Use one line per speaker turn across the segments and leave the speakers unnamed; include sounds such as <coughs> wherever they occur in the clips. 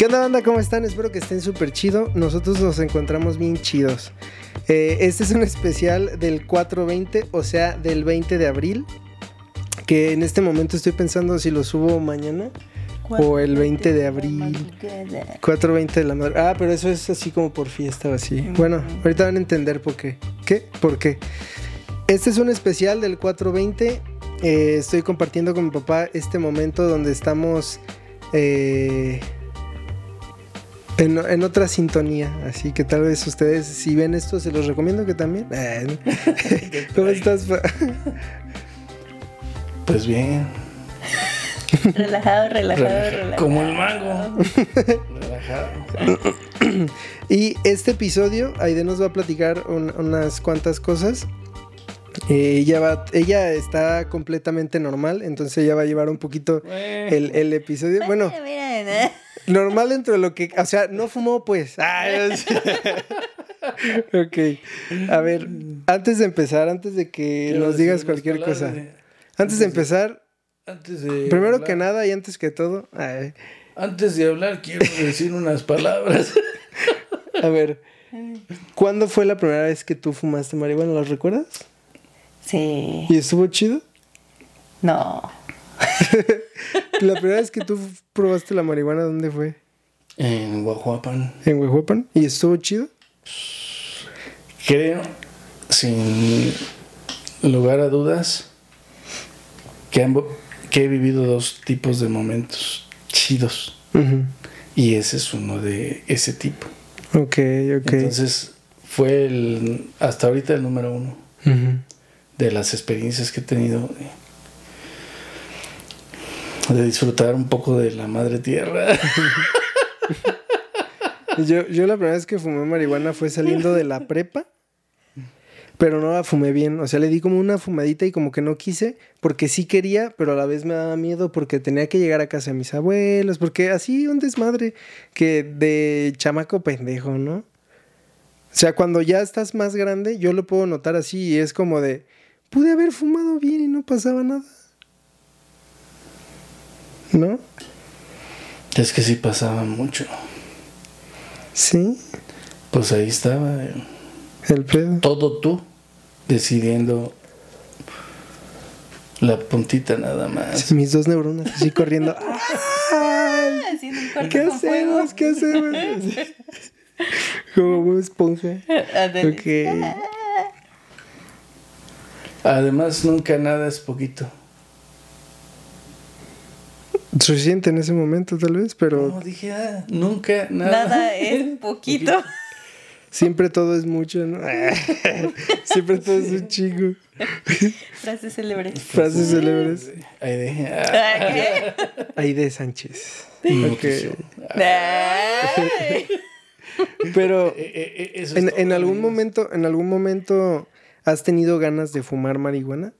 ¿Qué onda, banda? ¿Cómo están? Espero que estén súper chido. Nosotros nos encontramos bien chidos. Eh, este es un especial del 420, o sea, del 20 de abril. Que en este momento estoy pensando si lo subo mañana o el 20 de abril. 4.20 de la madre. Ah, pero eso es así como por fiesta o así. Bueno, ahorita van a entender por qué. ¿Qué? ¿Por qué? Este es un especial del 420. Eh, estoy compartiendo con mi papá este momento donde estamos eh, en, en otra sintonía. Así que tal vez ustedes, si ven esto, se los recomiendo que también. <laughs> <laughs> ¿Cómo estás?
Pues bien,
Relajado, relajado,
relaja-
relajado.
como el mango. Relajado. <laughs>
Y este episodio, Aide nos va a platicar un- unas cuantas cosas. Eh, ella, va, ella está completamente normal, entonces ella va a llevar un poquito el, el episodio. Bueno,
Miren, ¿eh?
Normal dentro de lo que. O sea, no fumó, pues. Ah, ya <laughs> sé. ok. A ver, antes de empezar, antes de que
Quiero
nos digas cualquier
palabras
cosa. Antes de
antes de-
empezar,
Antes de
primero
hablar-
que nada y antes que todo. ay,
Antes de hablar, quiero decir unas palabras. <laughs>
a ver, ¿cuándo fue la primera vez que tú fumaste marihuana? ¿Lo recuerdas?
Sí.
¿Y estuvo chido?
No. <laughs>
La primera vez que tú probaste la marihuana, ¿dónde fue?
En Guajuapan.
¿En Huehuapan? ¿Y estuvo chido?
Creo, sin lugar a dudas, que, han- que he vivido dos tipos de momentos chidos. Y ese es uno de ese tipo.
Ok, ok.
Entonces, fue el, hasta ahorita el número uno de las experiencias que he tenido de, disfrutar un poco de la madre tierra. <laughs>
Yo, yo la primera vez que fumé marihuana fue saliendo de la prepa, pero no la fumé bien. O sea, le di como una fumadita y como que no quise, porque sí quería, pero a la vez me daba miedo porque tenía que llegar a casa de mis abuelos, porque así un desmadre que de chamaco pendejo, ¿no? O sea, cuando ya estás más grande, yo lo puedo notar así y es como de, pude haber fumado bien y no pasaba nada. ¿No?
es que sí pasaba mucho.
Sí,
Pues ahí estaba eh,
el pedo.
todo tú decidiendo la puntita nada más.
Mis dos neuronas así <laughs> corriendo. ¡Ay! <laughs> ¿Qué
fuego.
hacemos? ¿Qué hacemos? <laughs> Como una esponja. Ok.
Además, nunca nada es poquito.
Suficiente en ese momento, tal vez, pero
Como dije, ah, nunca nada.
Nada es <laughs> poquito.
siempre todo es mucho, ¿no? <laughs> siempre todo es un chingo.
Frase célebre.
Frases célebres.
Ahí de, ah,
¿qué?
Aide Sánchez.
nutrición.
Ok.
Ay.
Pero <laughs>
Eh, eh, eh, eso es
en, algún momento, en algún momento, ¿has tenido ganas de fumar marihuana?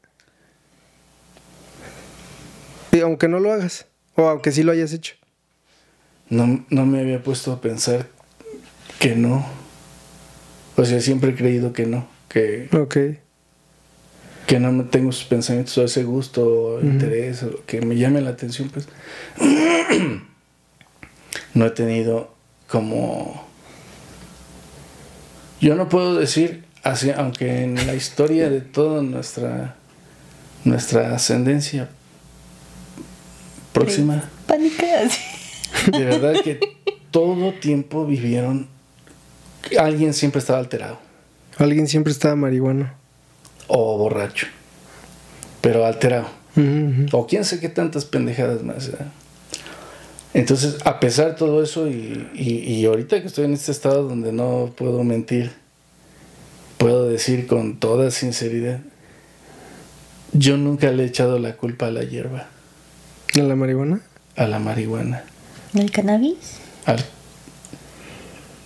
Aunque no lo hagas. O aunque sí lo hayas hecho.
No, no me había puesto a pensar que no. O sea, siempre he creído que no. Que,
Ok.
que no me tengo esos pensamientos o ese gusto o interés o que me llame la atención, pues. <clears throat> no he tenido como. Yo no puedo decir, así, aunque en la historia de toda nuestra, nuestra ascendencia próxima.
Pánica. sí. <laughs>
De verdad que todo tiempo vivieron. Alguien siempre estaba alterado
Alguien siempre estaba marihuana.
o borracho, pero alterado. O quién sé qué tantas pendejadas más. ¿eh? Entonces, a pesar de todo eso, y, y- y ahorita que estoy en este estado donde no puedo mentir, puedo decir con toda sinceridad, yo nunca le he echado la culpa a la hierba,
¿A la marihuana?
a la marihuana,
¿El cannabis?
al-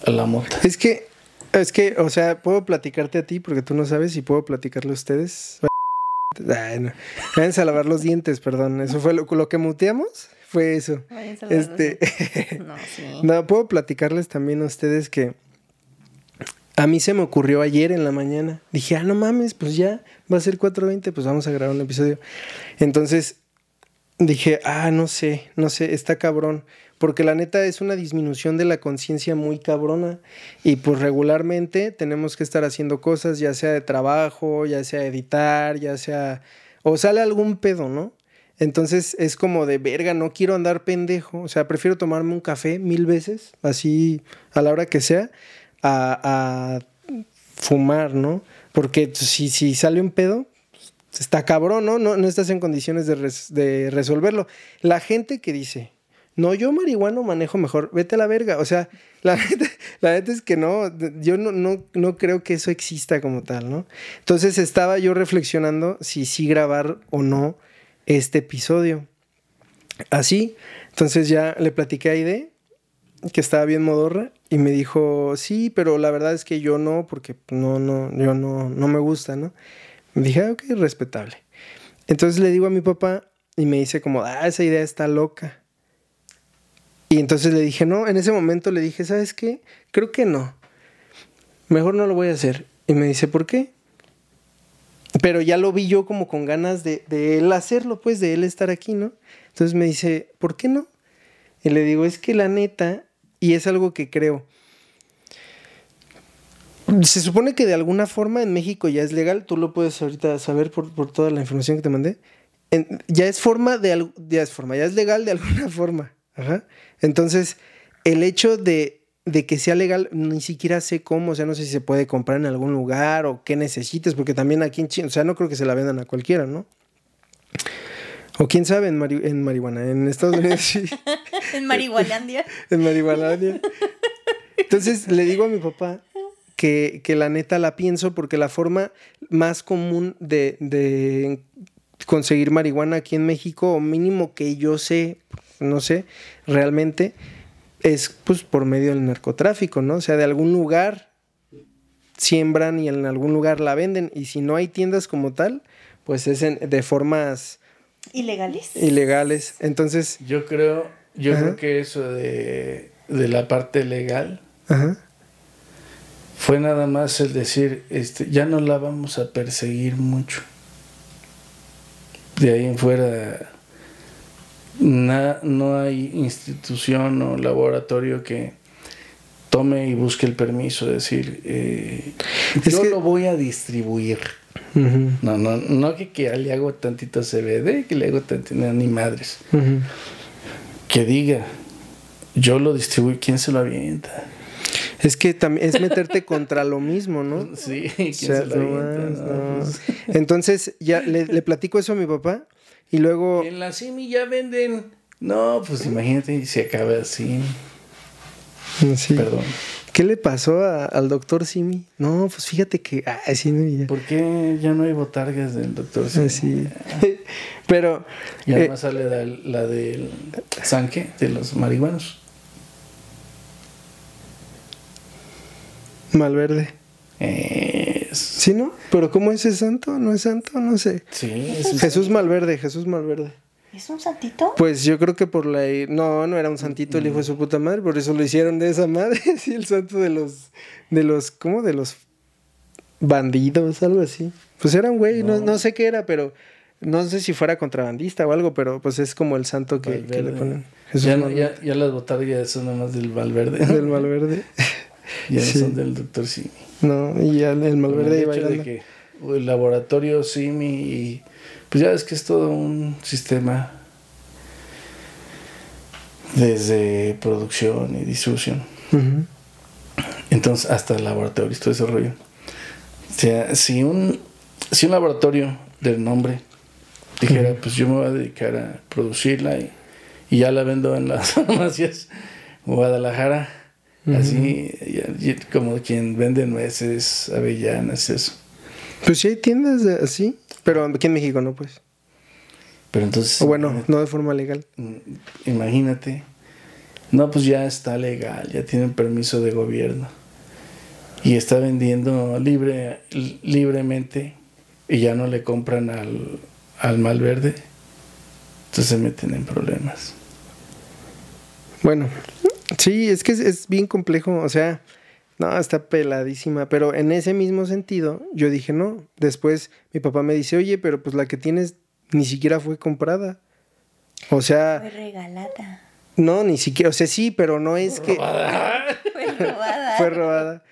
a la mota.
Es que, es que, o sea, puedo platicarte a ti porque tú no sabes y puedo platicarle a ustedes. Ay, no. Váyanse a lavar los dientes, perdón. Eso fue lo, lo que muteamos. Fue eso.
Váyanse a lavar los
Este.
No, sí. <laughs>
No, puedo platicarles también a ustedes que a mí se me ocurrió ayer en la mañana. Dije, ah, no mames, pues ya va a ser 4.20, pues vamos a grabar un episodio. Entonces, dije, ah, no sé, no sé, está cabrón. Porque la neta es una disminución de la conciencia muy cabrona. Y pues regularmente tenemos que estar haciendo cosas, ya sea de trabajo, ya sea editar, ya sea... O sale algún pedo, ¿no? Entonces es como de verga, no quiero andar pendejo. O sea, prefiero tomarme un café mil veces, así a la hora que sea, a, a fumar, ¿no? Porque si, si sale un pedo, está cabrón, ¿no? No, no estás en condiciones de, res- de resolverlo. La gente que dice, no, yo marihuano manejo mejor, vete a la verga. O sea, la <laughs> neta, la es que no, yo no, no, no creo que eso exista como tal, ¿no? Entonces estaba yo reflexionando si sí grabar o no este episodio. Así, entonces ya le platiqué a Aide que estaba bien modorra y me dijo, sí, pero la verdad es que yo no, porque no, no, yo no, no me gusta, ¿no? Dije, ah, ok, respetable. Entonces le digo a mi papá y me dice como, ah, esa idea está loca. Y entonces le dije, no, en ese momento le dije, ¿sabes qué? Creo que no. Mejor no lo voy a hacer. Y me dice, ¿por qué? Pero ya lo vi yo como con ganas de, de él hacerlo, pues, de él estar aquí, ¿no? Entonces me dice, ¿por qué no? Y le digo, es que la neta, y es algo que creo, se supone que de alguna forma en México ya es legal, tú lo puedes ahorita saber por, por toda la información que te mandé. En- ya es forma de ya es forma, ya es legal de alguna <laughs> forma. Ajá. Entonces, el hecho de, de que sea legal, ni siquiera sé cómo, o sea, no sé si se puede comprar en algún lugar o qué necesites, porque también aquí en China, o sea, no creo que se la vendan a cualquiera, ¿no? O quién sabe en, mari- en marihuana, en Estados Unidos sí. <laughs>
En Marihualandia. <laughs>
En Marihuana. Entonces le digo a mi papá que, que la neta la pienso porque la forma más común de, de conseguir marihuana aquí en México, o mínimo que yo sé, no sé, realmente, es pues por medio del narcotráfico, ¿no? O sea, de algún lugar siembran y en algún lugar la venden. Y si no hay tiendas como tal, pues es en- de formas
¿Ilegales?
ilegales. Entonces,
Yo creo, yo
Ajá.
creo que eso de, de la parte legal
ajá.
Fue nada más el decir, este, ya no la vamos a perseguir mucho. De ahí en fuera, na- no hay institución o laboratorio que tome y busque el permiso, de decir, eh,
Es
yo
que-
lo voy a distribuir. No, no, no que, que le hago tantito CBD, que le hago tantito, ni madres. Que diga, yo lo distribuyo, ¿quién se lo avienta?
Es que también es meterte <laughs> contra lo mismo, ¿no?
Sí,
O
¿quién
sea,
se lo
no
avienta?
más,
No,
no.
pues,
Entonces ya le, le platico eso a mi papá y luego
en la CIMI ya venden. No, pues imagínate, se acaba así.
sí.
Perdón.
¿Qué le pasó a- al doctor Simi? No, pues fíjate que ah, sí, no, ya.
¿Por qué ya no hay botargas del doctor
Ah, sí. <laughs> Pero
Y
eh,
además sale la, la del Sanque, de los marihuanos.
Malverde.
Es-
¿Sí, no? Pero ¿cómo es ese santo? ¿No es santo? No sé.
sí, es un-
Jesús Malverde, Jesús Malverde.
¿Es un santito?
Pues yo creo que por la... No, no era un santito el hijo de su puta madre, por eso lo hicieron de esa madre. <laughs> Sí, el santo de los... De los... ¿Cómo? De los bandidos, algo así. Pues era un güey, no.
No.
no sé qué era, pero... No sé si fuera contrabandista o algo, pero pues es como el santo que, que le
Valverde.
ponen. Jesús
Ya, ya, ya las botargas son nada más del Valverde.
Del Malverde. <laughs>
ya
Sí.
son del doctor Simi.
No, y ya el Malverde iba
de que el laboratorio Simi y pues ya ves que es todo un sistema desde producción y distribución. Entonces, hasta el laboratorio, todo ese rollo. O sea, si un, si un laboratorio del nombre dijera, pues yo me voy a dedicar a producirla y, y ya la vendo en las <laughs> farmacias Guadalajara, así como quien vende nueces, avellanas, eso.
Pues sí hay tiendas así, pero aquí en México no, pues.
Pero entonces,
O bueno, no de forma legal.
mm, imagínate, no, pues ya está legal, ya tienen permiso de gobierno y está vendiendo libre, libremente y ya no le compran al, al Malverde, entonces se meten en problemas.
Bueno, sí, es que es, es bien complejo, o sea, no, está peladísima, pero en ese mismo sentido, yo dije no. Después mi papá me dice, oye, pero pues la que tienes ni siquiera fue comprada. O sea,
Fue regalada.
no, ni siquiera, o sea, sí, pero no es que <laughs>
Fue robada.
fue robada.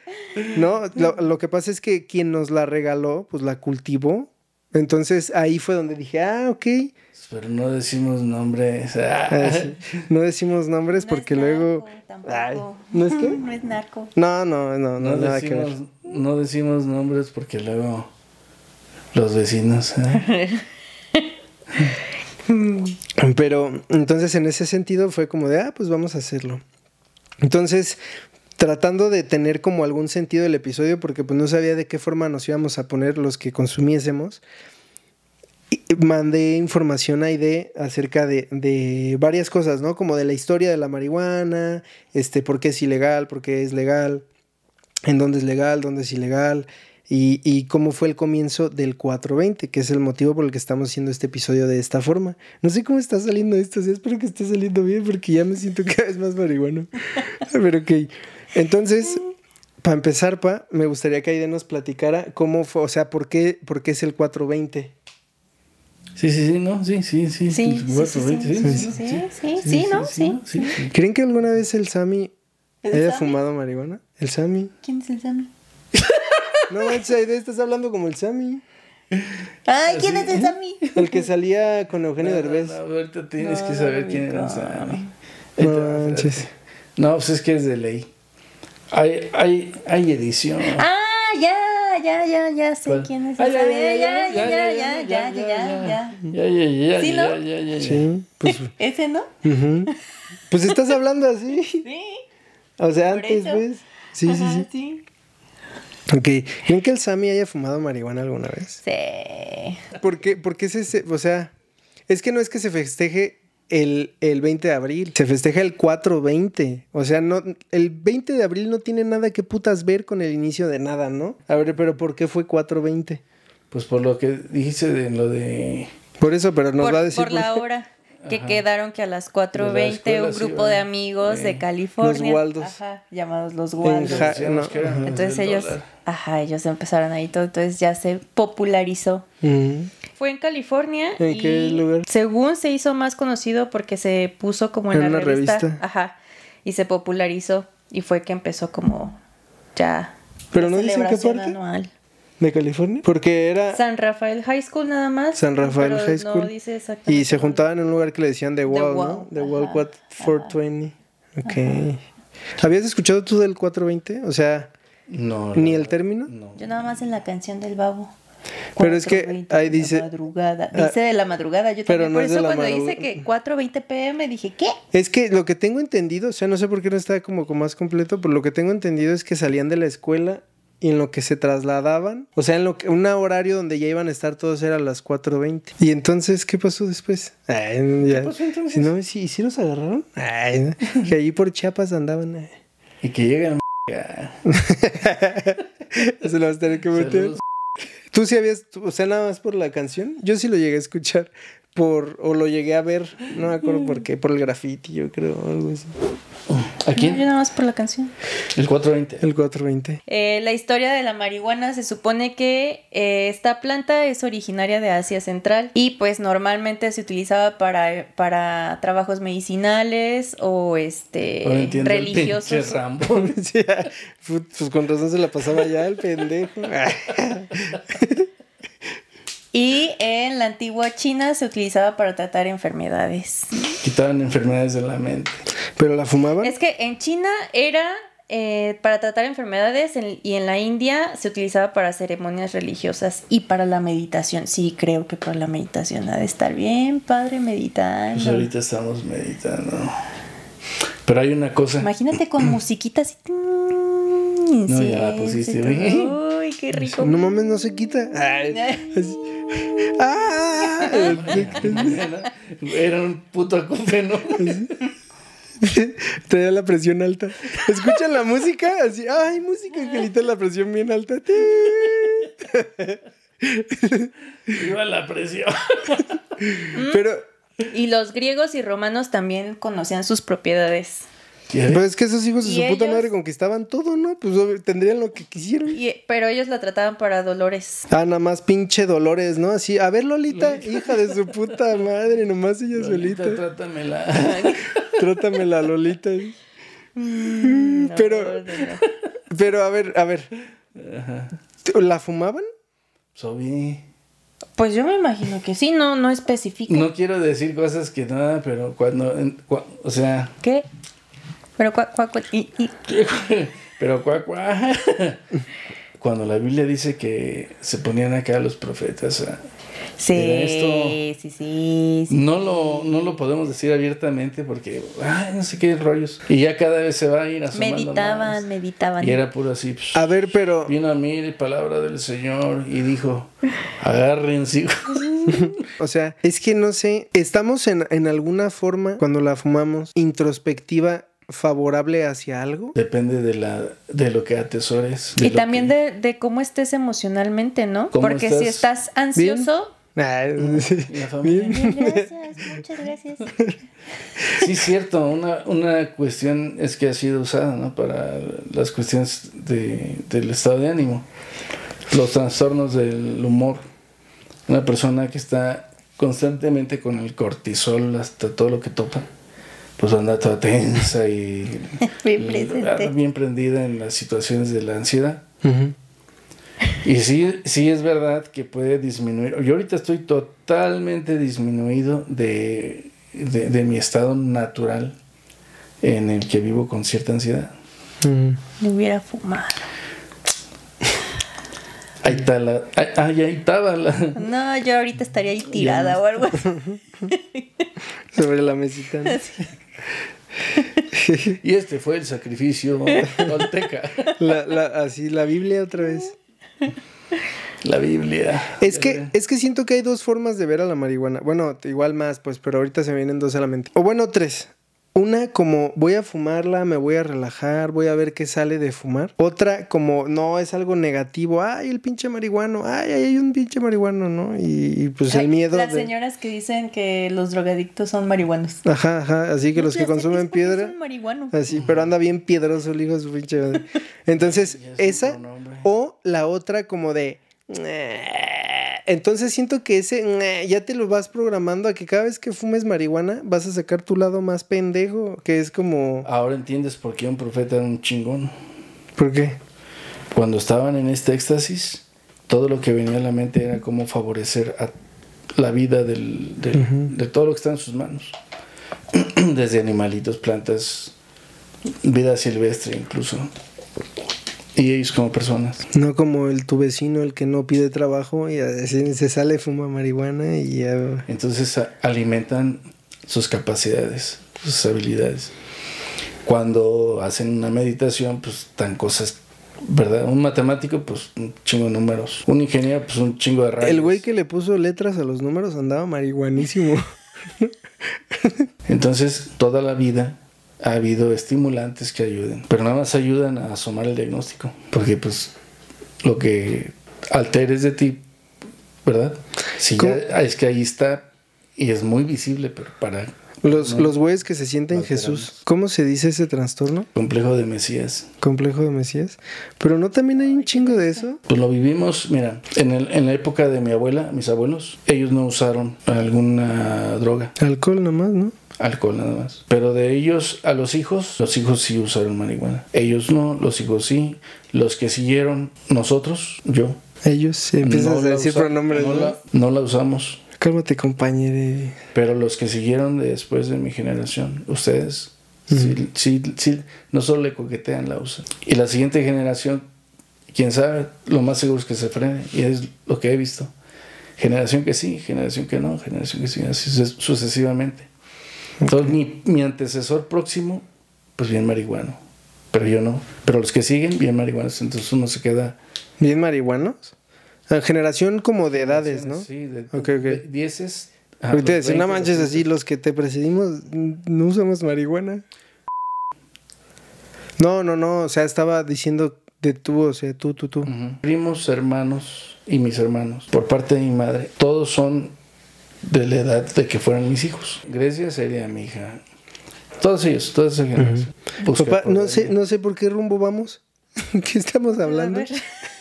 No, lo, lo que pasa es que quien nos la regaló, pues la cultivó. Entonces ahí fue donde dije, ah, ok.
Pero no decimos nombres.
Ah, sí. No decimos nombres
No
porque
es
luego.
narco, tampoco.
Ay, ¿no es qué? <laughs>
No es narco.
No, no, no, no,
No,
nada que ver.
decimos, no decimos nombres porque luego los vecinos. ¿eh? <laughs>
Pero entonces en ese sentido fue como de, ah, pues vamos a hacerlo. Entonces, tratando de tener como algún sentido el episodio, porque pues no sabía de qué forma nos íbamos a poner los que consumiésemos, mandé información a ID acerca de, de varias cosas, ¿no? Como de la historia de la marihuana, este, por qué es ilegal, por qué es legal, en dónde es legal, dónde es ilegal, y, y cómo fue el comienzo del 420, que es el motivo por el que estamos haciendo este episodio de esta forma. No sé cómo está saliendo esto, o sea, espero que esté saliendo bien porque ya me siento cada vez más marihuano. <laughs> Pero ok. Entonces, para empezar, Pa, me gustaría que Aide nos platicara cómo fue, o sea, por qué, por qué es el 420.
Sí, sí, sí, no, sí, sí, sí.
Sí,
el
sí, sí,
420,
sí, sí, sí, sí, sí, ¿no? Sí.
¿Creen que alguna vez el Sammy
¿El
haya
Sammy?
fumado marihuana? ¿El Sammy?
¿Quién es el Sammy? <laughs>
No Aide, estás hablando como el Sammy.
Ay, ¿quién es el Sammy?
El que salía con Eugenio
No,
Derbez.
no, no, ahorita tienes
No,
que saber
no
quién era
manches.
espérate. No, pues es que es de ley. Hay, hay, hay edición.
Ah, ya, ya, ya, ya sé
¿Cuál?
quién es
Ah,
el
ya,
Sammy.
ya,
Ya, ya, ya, ya, ya, ya, ya,
ya.
ya.
Ya, ya, ya,
¿Sí,
ya,
no?
ya, ya, ya.
Sí, pues, <laughs>
¿Ese no?
ujú. pues estás hablando así. <laughs>
Sí.
O sea,
Por
antes,
eso.
¿ves? Sí, sí,
Ajá,
sí.
sí.
Ok. ¿Creen que el Sammy haya fumado marihuana alguna vez?
Sí.
¿Por qué, por qué se, se- O sea, es que no es que se festeje el, el 20 de abril, se festeja el 420. O sea, no, el 20 de abril no tiene nada que putas ver con el inicio de nada, ¿no? A ver, pero ¿por qué fue 420?
Pues por lo que dijiste de lo de.
Por eso, pero nos
por,
va a decir.
por la hora que
Ajá.
quedaron que a las
De la
4.20
escuela,
un grupo de amigos de California.
Los Waldos.
Ajá, llamados los Waldos.
Ja- no,
Entonces ellos,
dólar.
ajá, ellos empezaron ahí todo, entonces ya se popularizó.
Ujú.
Fue en California.
¿En
y
qué lugar?
Según se hizo más conocido porque se puso como en,
En
la
una
revista.
revista.
Ajá. Y se popularizó. Y fue que empezó como ya.
Pero
la
no dicen qué parte.
anual.
¿De California? Porque era...
San Rafael High School nada más.
San Rafael
pero
High School.
No dice exactamente.
Y se juntaban en un lugar que le decían The Wall,
Wall,
¿no? The Wall
ajá,
Quad 420. Ok. ¿Habías escuchado tú del 420? O sea,
No.
¿Ni el término?
No.
Yo nada más en la canción del babo.
Pero es que
4:20
ahí
de la
dice-
madrugada.
Ah,
Dice de la madrugada. Yo
pero
también.
no
Por
es de
eso
la
cuando dice que 4.20 pm dije, ¿qué?
es que lo que tengo entendido, o sea, no sé por qué no está como, como más completo, pero lo que tengo entendido es que salían de la escuela y en lo que se trasladaban, o sea, en lo que un horario donde ya iban a estar todos era a las 4.20. Y entonces, ¿qué pasó después? Ay, ya.
pasó entonces?
Si no, ¿sí, sí los agarraron? Ay, <laughs> que allí por Chiapas andaban. ay.
Y que llegan. <laughs> <laughs>
Se lo vas a tener que meter.
Saludos.
¿Tú sí habías, o sea, nada más por la canción? Yo sí lo llegué a escuchar por, o lo llegué a ver, no me acuerdo por qué, por el graffiti, yo creo, algo así.
¿A
No,
quién?
yo nada más por la canción.
El 420.
El 420.
Eh, la historia de la marihuana se supone que eh, esta planta es originaria de Asia Central y pues normalmente se utilizaba para, para trabajos medicinales o este
pinche
religiosos. <laughs>
Pues con razón se la pasaba ya el pendejo. <laughs>
Y en la antigua China se utilizaba para tratar enfermedades.
Quitaban enfermedades de la mente.
¿Pero la fumaban?
Es que en China era eh, para tratar enfermedades en- y en la India se utilizaba para ceremonias religiosas y para la meditación. Sí, creo que para la meditación ha de estar bien, padre, meditando.
Pues ahorita estamos meditando. Pero hay una cosa.
Imagínate con <clears throat> musiquita así.
No, ya la pusiste. <laughs>
Uy, qué rico.
No mames, no se quita. Ay. <laughs> ¡Ah! <laughs>
Era un puto acúfeno. <laughs>
Traía la presión alta. ¿Escuchan la música? Así, ay, música angelita, la presión bien alta.
Iba la presión.
Pero,
Y los griegos y romanos también conocían sus propiedades.
¿Quiere?
Pues es que esos hijos de
¿Y
su puta madre conquistaban todo, ¿no? Pues tendrían lo que quisieran.
Y- pero ellos la trataban para dolores.
Ah, nada más pinche Dolores, ¿no? Así, a ver, Lolita, hija de su puta madre, nomás ella
Lolita,
solita.
trátamela. <laughs>
Trátame la Lolita.
No,
Pero-
no, no. <laughs>
Pero a ver, a ver. ¿La fumaban?
Sobi.
Pues yo me imagino que sí, no, no especifica.
No quiero decir cosas que nada, pero cuando, o sea,
¿Qué? Pero cuál, cuál, cuál- y- y- <laughs>
pero cuá, cuá. <laughs> Cuando la Biblia dice que se ponían acá los profetas, a-
Sí,
esto.
sí, sí, sí.
no lo, no lo podemos decir abiertamente porque, ay, no sé qué rollos. Y ya cada vez se va a ir asomando
Meditaban,
más.
meditaban.
Y era puro así. pues,
A ver, pero.
Vino a mí la palabra del Señor y dijo, agárrense. <laughs>
O sea, es que no sé. Estamos en, en alguna forma, cuando la fumamos, introspectiva favorable hacia algo.
Depende de, la, de lo que atesores. de
Y también
que-
de, de cómo estés emocionalmente, ¿no?
¿Cómo
Porque si
estás?
estás ansioso,
Ah,
La familia.
Bien, <laughs> gracias, muchas gracias.
Sí, cierto. Una, una cuestión es que ha sido usada ¿no? para las cuestiones de, del estado de ánimo. Los trastornos del humor. Una persona que está constantemente con el cortisol hasta todo lo que topa, pues anda toda tensa y <laughs>
Bien presente.
bien prendida en las situaciones de la ansiedad. Y sí, sí es verdad que puede disminuir. Yo ahorita estoy totalmente disminuido de, de, de mi estado natural en el que vivo con cierta ansiedad.
Me hubiera fumado.
Ahí está la... Ahí estaba la...
No, yo ahorita estaría ahí tirada o algo así. <laughs>
Sobre la mesita. ¿no? <laughs> <laughs>
Y este fue el sacrificio tolteca.
La, la- así, la Biblia otra vez.
La Biblia.
Es que, es que siento que hay dos formas de ver a la marihuana. Bueno, igual más, pues, pero ahorita se me vienen dos a la mente. O bueno, tres. Una como voy a fumarla, me voy a relajar, voy a ver qué sale de fumar. Otra como no es algo negativo, ay, el pinche marihuano, ay, ay, hay un pinche marihuano, ¿no? Y, y, pues el miedo.
Las
de-
señoras que dicen que los drogadictos son marihuanos.
Ajá, ajá, así que
No
los que consumen piedra.
Son marihuanos.
Así, pero anda bien piedroso el hijo de su pinche madre. <laughs> Entonces, esa o la otra como de... Entonces siento que ese ya te lo vas programando a que cada vez que fumes marihuana vas a sacar tu lado más pendejo, que es como...
Ahora entiendes por qué un profeta era un chingón.
¿Por qué?
Cuando estaban en este éxtasis, todo lo que venía a la mente era cómo favorecer a la vida del, del- de todo lo que está en sus manos. <clears throat> Desde animalitos, plantas, vida silvestre incluso. Y ellos como personas.
No como el tu vecino, el que no pide trabajo y se sale, fuma marihuana y ya...
Entonces alimentan sus capacidades, sus habilidades. Cuando hacen una meditación, pues dan cosas, ¿verdad? Un matemático, pues un chingo de números. Un ingeniero, pues un chingo de rayos.
El güey que le puso letras a los números andaba marihuanísimo.
Entonces, toda la vida ha habido estimulantes que ayuden, pero nada más ayudan a asomar el diagnóstico, porque pues lo que alteres de ti, ¿verdad? Si es que ahí está y es muy visible, pero para
Los,
No.
los güeyes que se sienten Jesús. ¿cómo se dice ese trastorno?
complejo de Mesías.
Complejo de Mesías. Pero no también hay un chingo de eso.
Pues lo vivimos, mira, en, el, en la época de mi abuela, mis abuelos, ellos no usaron alguna droga,
Alcohol nomás, ¿no?
Alcohol nada más. Pero de ellos a los hijos, los hijos sí usaron marihuana. Ellos no, los hijos sí. Los que siguieron, nosotros, yo.
Ellos empiezan
no
a decir pronombres.
No la, no la usamos.
Cálmate, compañero.
Pero los que siguieron después de mi generación, ustedes, sí, sí, sí, no solo le coquetean, la usan. Y la siguiente generación, quién sabe, lo más seguro es que se frene. Y es lo que he visto. Generación que sí, generación que no, generación que sí, así su- sucesivamente. Entonces mi, mi antecesor próximo, pues bien marihuano. Pero yo no. Pero los que siguen, bien marihuanos. Entonces uno se queda...
¿Bien marihuanos? Ah, generación como de edades, ¿no?
Sí, de,
Ok, ok.
de- dieces.
Ahorita decir, no
20,
manches así, los que te precedimos no usamos marihuana. No, no, no, o sea, estaba diciendo de tú, o sea, tú, tú, tú.
Primos, hermanos y mis hermanos, por parte de mi madre, todos son de la edad de que fueran mis hijos. Grecia sería mi hija. Todos ellos, generación. Busca
Papá, no sé, no sé por qué rumbo vamos. <laughs> ¿Qué estamos hablando? <laughs>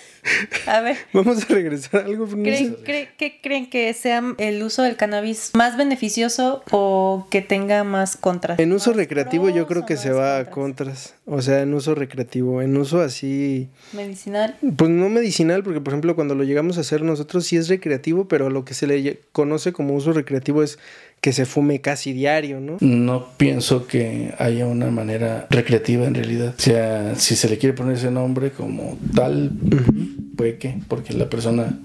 A ver. <laughs>
Vamos a regresar a algo. no
¿Creen, ¿Qué creen que sea el uso del cannabis más beneficioso o que tenga más contras?
En uso
¿Más
recreativo yo creo que se va a contras. O sea, en uso recreativo. En uso así...
Medicinal.
Pues no medicinal, porque por ejemplo cuando lo llegamos a hacer nosotros sí es recreativo, pero lo que se le conoce como uso recreativo es que se fume casi diario, ¿no?
No pienso que haya una manera recreativa en realidad. O sea, si se le quiere poner ese nombre como tal, puede que, porque la persona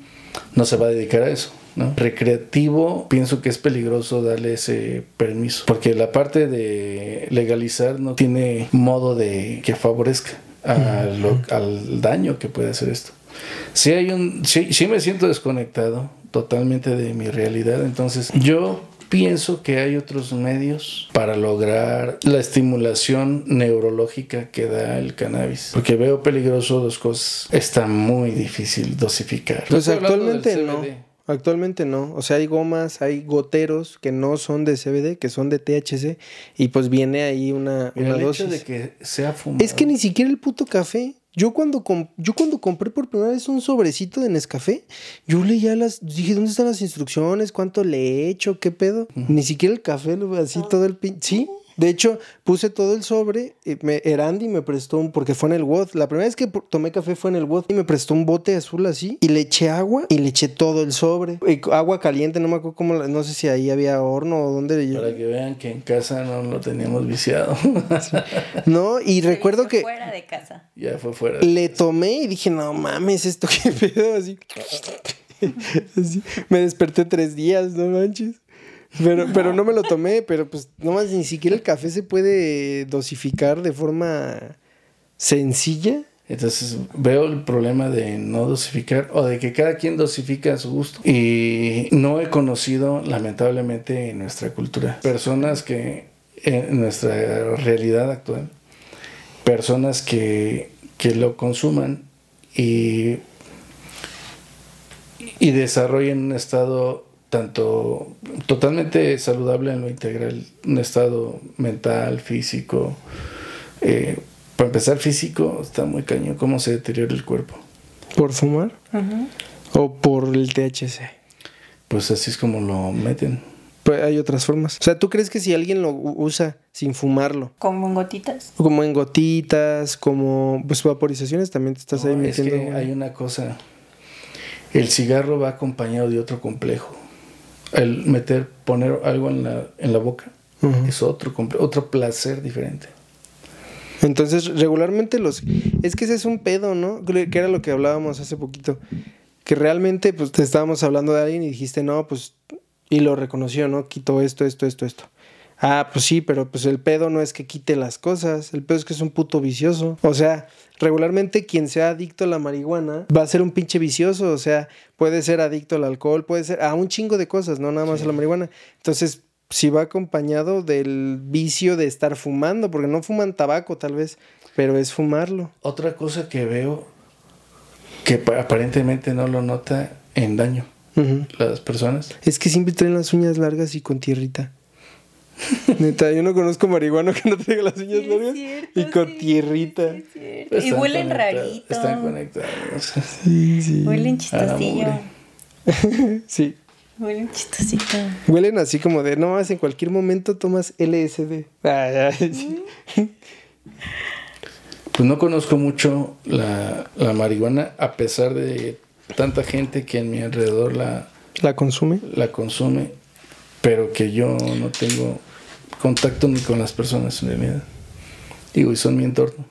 no se va a dedicar a eso. ¿no? Recreativo, pienso que es peligroso darle ese permiso, porque la parte de legalizar no tiene modo de que favorezca a lo- al daño que puede hacer esto. Sí, hay un, sí, sí me siento desconectado totalmente de mi realidad, entonces yo pienso que hay otros medios para lograr la estimulación neurológica que da el cannabis, porque veo peligroso dos cosas. Está muy difícil dosificar.
Pues actualmente no.
CBD.
Actualmente no. O sea, hay gomas, hay goteros que no son de CBD, que son de THC, y pues viene ahí una, una
el hecho
dosis.
de que sea fumado.
Es que ni siquiera el puto café. Yo cuando, com- yo cuando compré por primera vez un sobrecito de Nescafé, yo leía las... Dije, ¿dónde están las instrucciones? ¿Cuánto le he hecho? ¿Qué pedo? Ni siquiera el café, lo- así todo el pin... Sí, de hecho, puse todo el sobre. y me, Erandi me prestó un... Porque fue en el WOD. La primera vez que tomé café fue en el WOD. Y me prestó un bote azul así. Y le eché agua y le eché todo el sobre. Y agua caliente, no me acuerdo cómo... la- No sé si ahí había horno o dónde...
Para que vean que en casa no lo teníamos viciado. <laughs>
No, y
Se
recuerdo
hizo
que...
Fuera de casa.
ya fue fuera.
Le tomé y dije, no mames, esto qué pedo, así. <laughs> Así. Me desperté tres días, no manches. Pero, pero no me lo tomé, pero pues no más, ni siquiera el café se puede dosificar de forma sencilla.
Entonces veo el problema de no dosificar o de que cada quien dosifica a su gusto. Y no he conocido, lamentablemente, en nuestra cultura, personas que, en nuestra realidad actual, personas que, que lo consuman y, y desarrollen un estado tanto totalmente saludable en lo integral, un estado mental, físico, eh, para empezar, físico, está muy cañón cómo se deteriora el cuerpo.
¿Por fumar? ¿O por el THC?
Pues así es como lo meten.
Pues hay otras formas. O sea, ¿tú crees que si alguien lo usa sin fumarlo,
Como en gotitas.
como en gotitas, como pues vaporizaciones, también te estás ahí
es
metiendo?
que hay una cosa. El cigarro va acompañado de otro complejo. El meter, poner algo en la, en la boca es otro, otro placer diferente.
Entonces, regularmente los... Es que ese es un pedo, ¿no? Que era lo que hablábamos hace poquito. Que realmente, pues, te estábamos hablando de alguien y dijiste, no, pues... Y lo reconoció, ¿no? Quitó esto, esto, esto, esto. Ah, pues sí, pero pues el pedo no es que quite las cosas. El pedo es que es un puto vicioso. O sea, regularmente quien sea adicto a la marihuana va a ser un pinche vicioso. O sea, puede ser adicto al alcohol, puede ser a un chingo de cosas, no nada más a la marihuana. Entonces, si va acompañado del vicio de estar fumando, porque no fuman tabaco tal vez, pero es fumarlo.
Otra cosa que veo que pa- aparentemente no lo nota en daño las personas.
Es que siempre traen las uñas largas y con tierrita. <laughs> Neta, yo no conozco marihuano que no traiga las uñas
Sí, es
largas
cierto,
y con
sí,
tierrita.
sí, es cierto. Y huelen rarito.
Están conectados. <laughs>
Sí, sí.
Huelen chistosillo. <laughs>
Sí.
Huelen chistosito.
Huelen así como de, no más, en cualquier momento tomas LSD. Ay, ay, sí.
Pues no conozco mucho la, la marihuana, a pesar de tanta gente que en mi alrededor la,
¿La consume?
la consume, pero que yo no tengo contacto ni con las personas en realidad. Digo, y son mi entorno,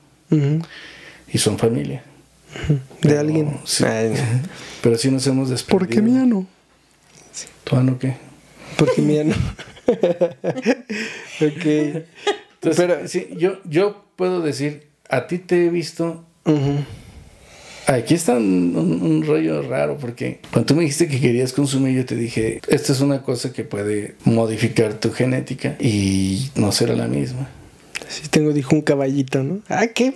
y son familia.
De
Pero
alguien.
sí.
Ay, no. <laughs>
Pero sí nos hemos desprendido.
¿Por qué mía no?
¿Tú, Ano, qué?
Porque mía no. <laughs> ok.
Entonces,
Pero-
sí, yo, yo puedo decir, a ti te he visto
Ujú.
Aquí está un, un- un rollo raro porque cuando tú me dijiste que querías consumir, yo te dije, esta es una cosa que puede modificar tu genética y no será la misma.
Sí, tengo, dijo un caballito, ¿no? Ah, qué.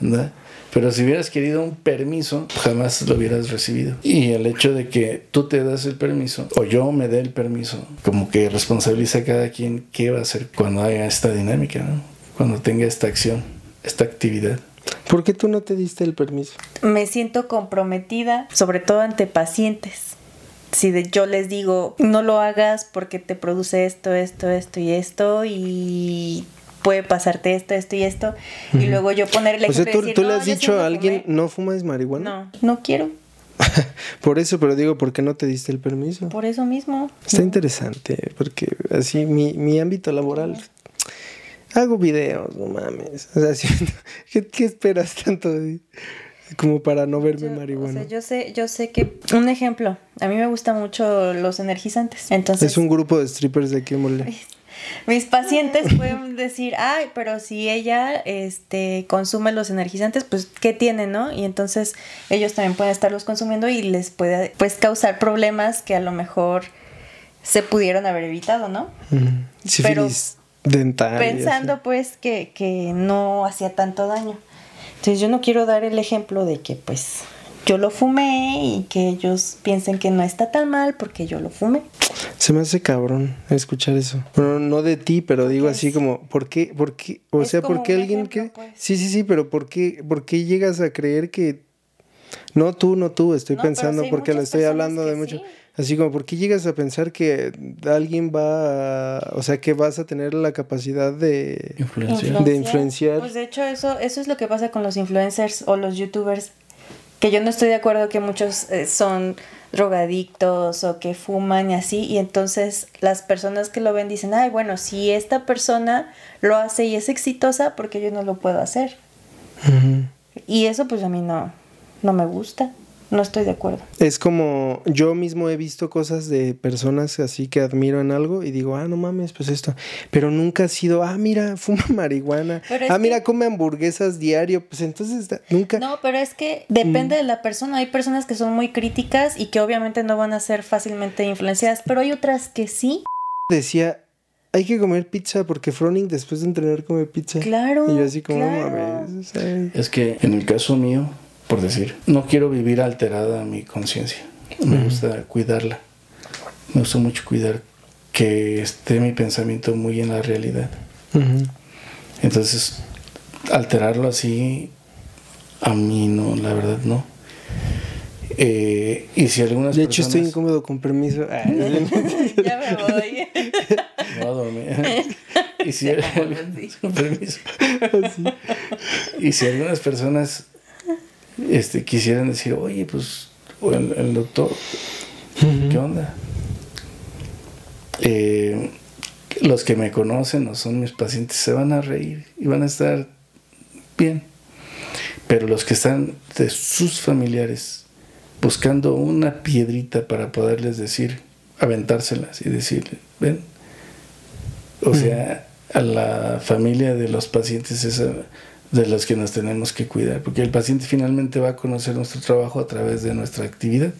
¿verdad? Pero si hubieras querido un permiso, jamás lo hubieras recibido. Y el hecho de que tú te das el permiso o yo me dé el permiso, como que responsabiliza a cada quien qué va a hacer cuando haya esta dinámica, ¿no? Cuando tenga esta acción, esta actividad.
¿Por qué tú no te diste el permiso?
Me siento comprometida, sobre todo ante pacientes. Si de- yo les digo, no lo hagas porque te produce esto, esto, esto y esto, y puede pasarte esto, esto y esto, y luego yo poner el
O sea, tú,
decir,
tú
"No,
le has dicho a alguien,
fumé".
¿no fumas marihuana?
No, no quiero, <laughs>
Por eso, pero digo, ¿por qué no te diste el permiso?
por eso mismo.
Está interesante, porque así mi, mi ámbito laboral. Hago videos, no mames. O sea, <laughs> siento- ¿qué, qué esperas tanto de- como para no verme
Yo, o
marihuana?
sea, yo sé, yo sé que un ejemplo, a mí me gustan mucho los energizantes. Entonces,
es un grupo de strippers de aquí en
mis pacientes pueden decir, ay, pero si ella este, consume los energizantes, pues, ¿qué tiene, no? Y entonces ellos también pueden estarlos consumiendo y les puede, pues, causar problemas que a lo mejor se pudieron haber evitado, ¿no?
Sífilis dental.
Pensando, pues, que, que no hacía tanto daño. Entonces yo no quiero dar el ejemplo de que, pues, yo lo fumé y que ellos piensen que no está tan mal porque yo lo fumé.
Se me hace cabrón escuchar eso. Bueno, no de ti, pero digo así como, ¿por qué? ¿Por qué? O
Es
sea, ¿por qué alguien
ejemplo,
que...
pues.
Sí, sí, sí, pero ¿por qué, ¿por qué llegas a creer que... No tú, no tú, estoy
No,
pensando
sí
porque lo
muchas
estoy hablando de mucho.
sí.
Así como, ¿por qué llegas a pensar que alguien va a... O sea, que vas a tener la capacidad de...
Influencia.
De influenciar.
Pues de hecho eso, eso es lo que pasa con los influencers o los youtubers, que yo no estoy de acuerdo que muchos eh, son drogadictos o que fuman y así, y entonces las personas que lo ven dicen, ay, bueno, si esta persona lo hace y es exitosa, porque yo no lo puedo hacer. Y eso pues a mí no, no me gusta, no estoy de acuerdo.
Es como yo mismo he visto cosas de personas así que admiro en algo y digo, ah, no mames, pues esto. Pero nunca ha sido, ah, mira, <laughs> fuma marihuana. Ah, mira,
que-
come hamburguesas diario. Pues entonces nunca.
No, pero es que depende de la persona. Hay personas que son muy críticas y que obviamente no van a ser fácilmente influenciadas, pero hay otras que sí.
Decía, hay que comer pizza porque Froning después de entrenar come pizza.
Claro,
Y yo así como, no
claro.
mames. o sea,
Es que en el caso mío, por decir, no quiero vivir alterada mi conciencia. Me gusta cuidarla. Me gusta mucho cuidar que esté mi pensamiento muy en la realidad. Entonces, alterarlo así, a mí no, la verdad no. Eh, y si algunas
De hecho, estoy
personas-
incómodo con permiso. <laughs> <laughs>
Ya me voy.
Me voy a dormir. <laughs> y si con permiso.
así.
Y si algunas personas este, quisieran decir, oye, pues, o el, el doctor, ¿qué onda? Eh, los que me conocen o son mis pacientes se van a reír y van a estar bien. Pero los que están de sus familiares buscando una piedrita para poderles decir, aventárselas y decirle, ven. O sea, a la familia de los pacientes es a- de los que nos tenemos que cuidar, porque el paciente finalmente va a conocer nuestro trabajo a través de nuestra actividad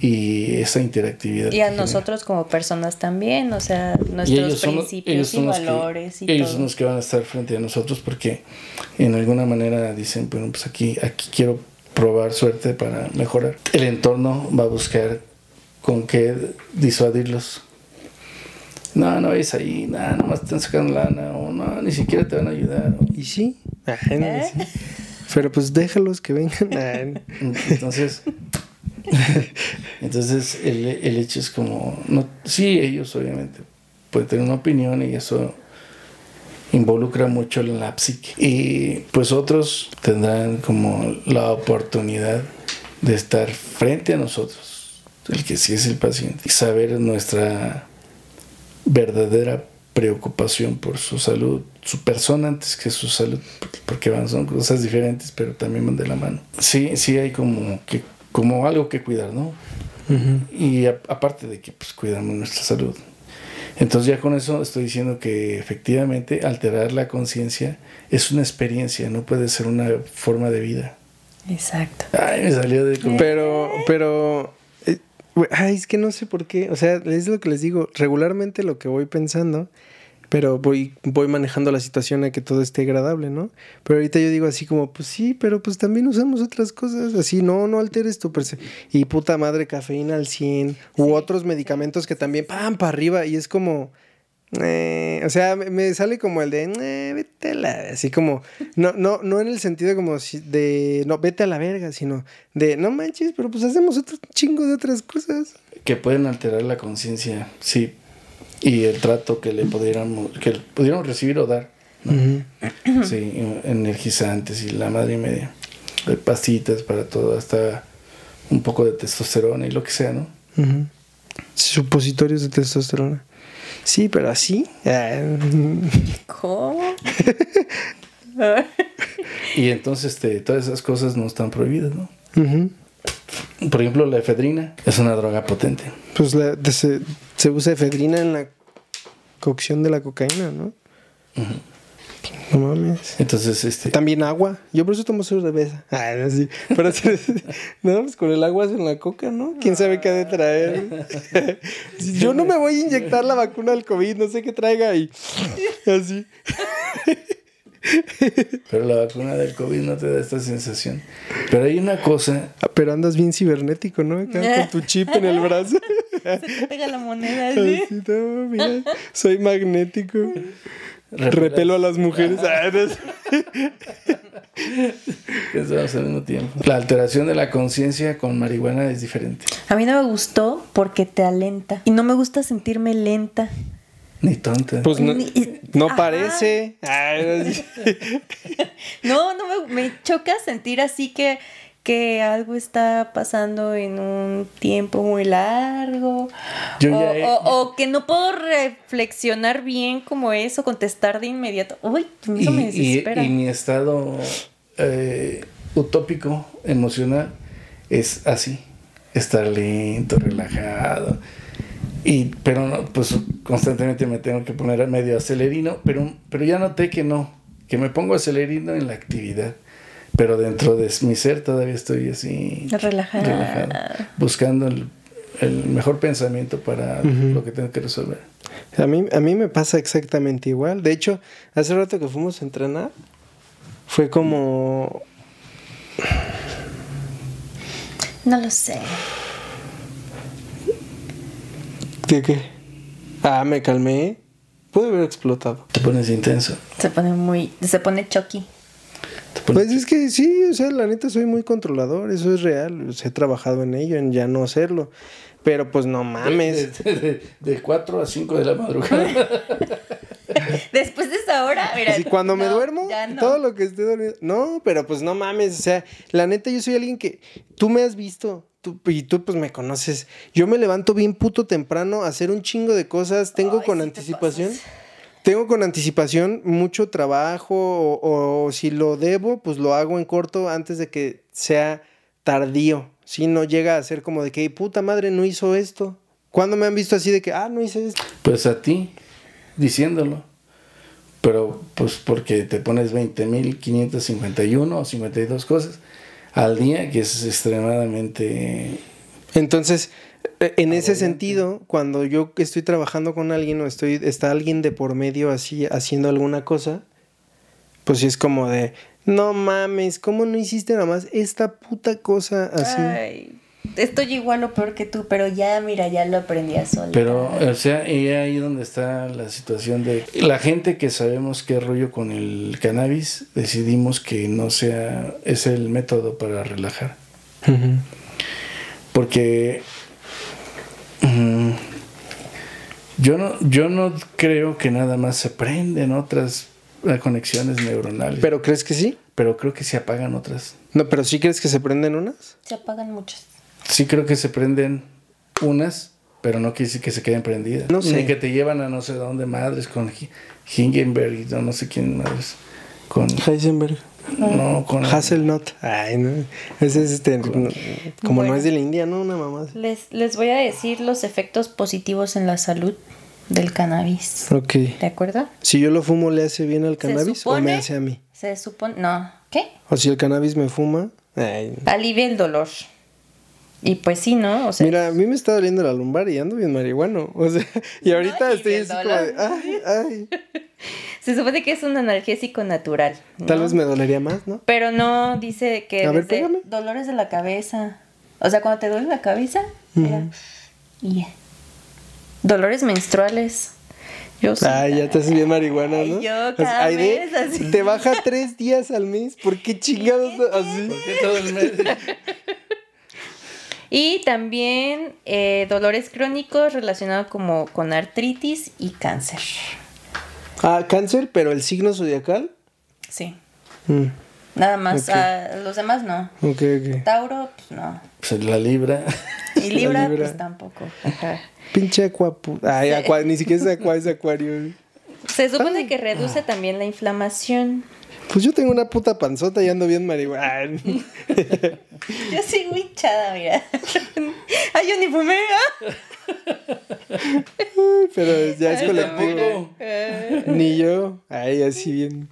y esa interactividad.
Y a
genera.
nosotros como personas también, o sea,
Y
nuestros
son los-
principios y
los que-
valores y
ellos
todo.
son los que van a estar frente a nosotros porque en alguna manera dicen, bueno, pues aquí, aquí quiero probar suerte para mejorar. El entorno va a buscar con qué disuadirlos. No, no es ahí, nada, nomás te están sacando lana, o no, ni siquiera te van a ayudar.
¿Y sí? Ah, <laughs>
¿Eh?
Pero pues déjalos que vengan. Ah.
Entonces, <laughs> entonces el, el hecho es como, no, sí, ellos obviamente pueden tener una opinión y eso involucra mucho la psique. Y pues otros tendrán como la oportunidad de estar frente a nosotros, el que sí es el paciente, y saber nuestra verdadera preocupación por su salud, su persona antes que su salud, porque van, son cosas diferentes, pero también van de la mano. Sí, sí hay como que como algo que cuidar, ¿no? Y a- aparte de que pues cuidamos nuestra salud. Entonces ya con eso estoy diciendo que efectivamente alterar la conciencia es una experiencia, no puede ser una forma de vida.
Exacto.
Ay, me salió de como...
Pero, pero, eh, ay, es que no sé por qué, o sea, es lo que les digo, regularmente lo que voy pensando, pero voy, voy manejando la situación a que todo esté agradable, ¿no? Pero ahorita yo digo así como, pues sí, pero pues también usamos otras cosas, así, no, no alteres tu percepción. Y puta madre, cafeína al 100, u otros medicamentos que también, pam, para arriba, y es como... eh, o sea, me, sale como el de, eh, vete a la, así como, no, no, no en el sentido como de, no, vete a la verga, sino de, no manches, pero pues hacemos otro chingo de otras cosas.
Que pueden alterar la conciencia, sí. Y el trato que le pudiéramos, que pudiéramos recibir o dar. ¿no? Sí, energizantes y la madre y media. De pastillas para todo, hasta un poco de testosterona y lo que sea, ¿no?
Supositorios de testosterona. Sí, pero así. ah,
¿Cómo? <laughs>
Y entonces este, todas esas cosas no están prohibidas, ¿no? Por ejemplo, la efedrina es una droga potente.
Pues la- se, se usa efedrina en la cocción de la cocaína, ¿no? No mames.
Entonces, este,
También agua. Yo por eso tomo cerveza. Ah, no, sí. Pero no, pues con el agua hacen la coca, ¿no? ¿Quién sabe qué ha de traer? <laughs> Yo no me voy a inyectar la vacuna del COVID, no sé qué traiga ahí. Así.
pero la vacuna del COVID no te da esta sensación. Pero hay una cosa,
Ah, Pero andas bien cibernético, ¿no? Acá con tu chip en el brazo. <laughs>
Se te pega la moneda así.
Así, no, mira, soy magnético. Repelo a las mujeres. Ah, <laughs>
al mismo tiempo. La alteración de la conciencia con marihuana es diferente.
A mí no me gustó porque te alenta. Y no me gusta sentirme lenta.
Ni tonta.
Pues no,
Ni-
no parece. Ah. <laughs> No,
no me, me choca sentir así que, que algo está pasando en un tiempo muy largo.
Yo
o,
ya he-
o- o que no puedo reflexionar bien como eso, contestar de inmediato. Uy, eso me
y, y-
desespera.
y mi estado eh, utópico, emocional, es así. Estar lento, relajado. Y, pero no, pues constantemente me tengo que poner medio acelerino, pero, pero ya noté que no, que me pongo acelerino en la actividad. Pero dentro de mi ser todavía estoy así
Relajada.
buscando el, el mejor pensamiento para lo que tengo que resolver.
A mí, a mí me pasa exactamente igual. De hecho, hace rato que fuimos a entrenar, fue como...
No lo sé.
¿De qué? Ah, me calmé. Pude haber explotado.
Te pones intenso.
Se pone muy. Se pone choqui.
Te
Pues es que sí, o sea, la neta soy muy controlador, eso es real. o sea, he trabajado en ello, en ya no hacerlo. Pero pues no mames.
De, de, de 4 a 5 de la madrugada. <laughs>
Después de esa hora, mira.
Cuando me duermo,
no.
todo lo que esté dormido. No, pero pues no mames. O sea, la neta, yo soy alguien que tú me has visto. tú- y tú pues me conoces. Yo me levanto bien puto temprano a hacer un chingo de cosas. Tengo
Ay,
con
sí te
anticipación.
pasas.
Tengo con anticipación mucho trabajo o, o si lo debo, pues lo hago en corto antes de que sea tardío. Si no llega a ser como de que, puta madre, no hizo esto. ¿Cuándo me han visto así de que, ah, no hice esto?
Pues a ti, diciéndolo. Pero pues porque te pones 20.551 o 52 cosas al día, que es extremadamente...
Entonces, en ese sentido, cuando yo estoy trabajando con alguien o estoy, está alguien de por medio así haciendo alguna cosa, pues sí es como de, no mames, ¿cómo no hiciste nada más esta puta cosa así?
Ay, estoy igual o peor que tú, pero ya, mira, ya lo aprendí a soltar.
Pero, o sea, y ahí donde está la situación de la gente que sabemos qué rollo con el cannabis, decidimos que no sea, es el método para relajar. Porque mm, yo no, yo no creo que nada más se prenden otras conexiones neuronales. Pero,
¿Pero crees que sí?
creo que se apagan otras.
No, pero sí crees que se prenden unas?
Se apagan muchos.
Sí creo que se prenden unas, pero no quiere decir que se queden prendidas.
No sé.
Ni que te llevan a no sé dónde madres con Hi- Hingenberg y no, no sé quién madres. Con,
Heisenberg.
No, con
Hasselnut. Ay, no. Ese es este. no- como no es de la India, ¿no? Una mamá.
Les, les voy a decir los efectos positivos en la salud del cannabis.
Ok.
¿De acuerdo?
Si yo lo fumo, ¿le hace bien al cannabis o me hace a mí?
Se supone. No. ¿Qué?
O si el cannabis me fuma. Ay,
Alivia el dolor. Y pues sí, ¿no? O sea,
Mira, a mí me está doliendo la lumbar y ando bien marihuano. O sea, y ahorita
y
estoy así como de, ay, ay. <laughs>
se supone que es un analgésico natural. ¿no?
Tal vez me dolería más, ¿no?
Pero no dice que
A ver,
desde
pégame.
dolores de la cabeza. O sea, cuando te duele la cabeza, mira. Y ya. Dolores menstruales. Yo sí.
Ay, ya te haces bien marihuana, ¿no?
Ay, yo cada
de-
mes así.
Te baja tres días al mes. ¿Por qué chingados así?
¿Por qué todo el mes?
Y también eh, dolores crónicos relacionados como con artritis y cáncer.
Ah, cáncer, pero el signo zodiacal.
Sí.
Mm,
Nada más. Ah, los demás no.
ok, ok.
Tauro, pues no.
Pues la libra.
Y Libra,
Libra.
pues tampoco. Ajá.
Pinche acuapu. Ay, acua- ni siquiera es aqua, es acuario.
Se supone que reduce también la inflamación.
Pues yo tengo una puta panzota y ando bien marihuana. <laughs>
Yo soy muy hinchada, mira. <laughs> Ay, yo ni fumé. ¿ah?
Pero ya es colectivo. Ni yo. Ay, así bien.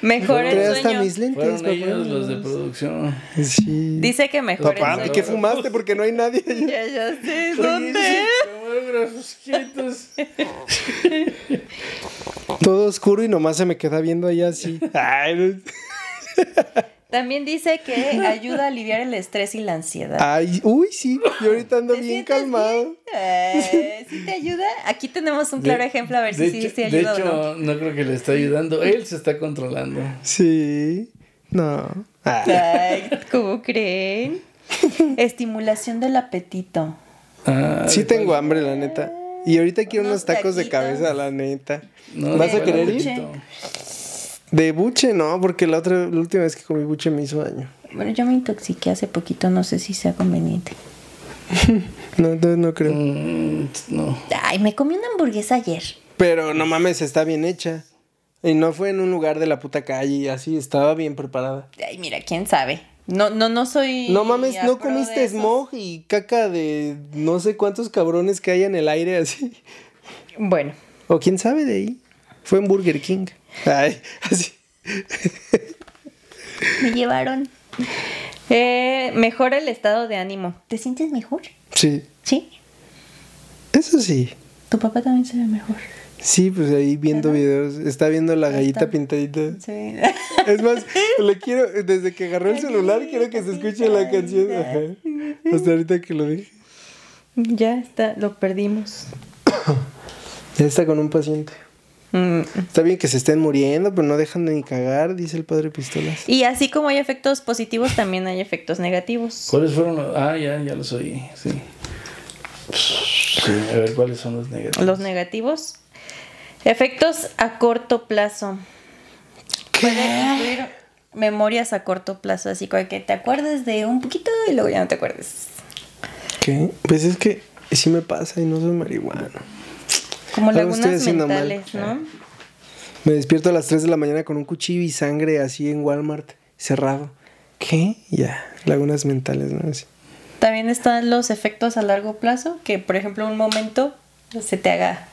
Mejor el
hasta
sueño.
mis lentes,
Fueron
papá.
ellos los de producción.
Sí.
Dice que mejor
Papá,
el
¿y
sueño.
qué fumaste? Porque no hay nadie allá. <laughs>
Ya, ya sé, ¿dónde?
Todo oscuro y nomás se me queda viendo allá así. Ay, <laughs> no-
También dice que ayuda a aliviar el estrés y la ansiedad.
Ay, uy, sí. Yo ahorita ando
¿Te
bien calmado.
bien? Ay, ¿Sí te ayuda? Aquí tenemos un claro
De-
ejemplo a ver si sí
hecho,
te
de
ayuda
hecho,
o no.
no creo que le está ayudando. Él se está controlando.
Sí. No. Ay,
¿cómo creen? Estimulación del apetito.
Ah,
Sí
¿de
tengo hambre, la neta. Y ahorita quiero
Unos
unos tacos de cabeza, la neta.
No,
¿Vas
¿de
a querer ir? De buche, no, porque la otra, la última vez que comí buche me hizo daño.
Bueno, yo me intoxiqué hace poquito, no sé si sea conveniente. <laughs>
No, no, no creo.
Mm, no.
Ay, me comí una hamburguesa ayer.
Pero no mames, está bien hecha. Y no fue en un lugar de la puta calle y así, estaba bien preparada.
Ay, mira, quién sabe. No, no, no soy.
No mames, no comiste smog y caca de no sé cuántos cabrones que hay en el aire así.
Bueno,
O quién sabe de ahí. Fue en Burger King. Ay, así.
me llevaron. Eh, mejora el estado de ánimo. ¿Te sientes mejor?
Sí,
Sí.
eso sí.
Tu papá también se ve mejor.
Sí, pues ahí viendo videos. Está viendo la gallita
está.
pintadita.
Sí. <laughs>
Es más, le quiero, desde que agarró el celular, quiero que se escuche la canción. Ajá. Hasta ahorita que lo dije.
ya está, lo perdimos. <coughs>
Ya está con un paciente.
Mm.
Está bien que se estén muriendo, pero no dejan de ni cagar, dice el padre Pistolas.
Y así como hay efectos positivos, también hay efectos negativos.
¿Cuáles fueron los.? Ah, ya, ya los oí. Sí. Sí, a ver cuáles son los negativos.
Los negativos. Efectos a corto plazo. Incluir memorias a corto plazo, así como que te acuerdes de un poquito y luego ya no te acuerdes.
¿Qué? Pues es que sí me pasa y no soy marihuana.
Como lagunas mentales, ¿no?
Me despierto a las 3 de la mañana con un cuchillo y sangre así en Walmart, cerrado. ¿Qué? Ya, lagunas mentales, ¿no? Así.
También están los efectos a largo plazo, que por ejemplo un momento se te haga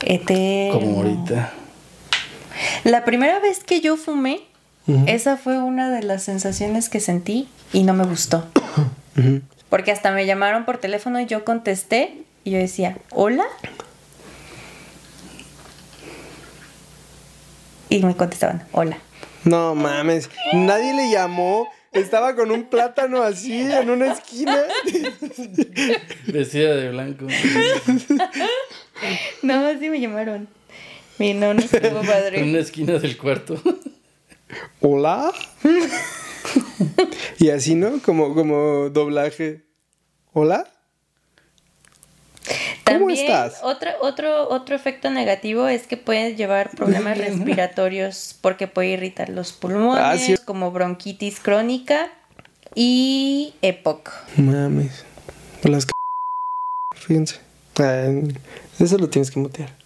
eterno.
Como ahorita.
La primera vez que yo fumé, esa fue una de las sensaciones que sentí y no me gustó. <coughs> Porque hasta me llamaron por teléfono y yo contesté y yo decía, ¿hola? Y me contestaban, hola.
No mames, nadie le llamó. Estaba con un plátano así en una esquina.
Vestida de blanco.
No, así me llamaron. Y no, no estuvo
En una
padre.
esquina del cuarto.
Hola. y así, ¿no? Como, como doblaje. Hola. ¿Cómo
También
estás?
Otro, otro, otro efecto negativo es que puede llevar problemas respiratorios porque puede irritar los pulmones,
Ah, sí.
como bronquitis crónica y EPOC.
Mames. Las c... Fíjense. Eso lo tienes que mutear. <laughs>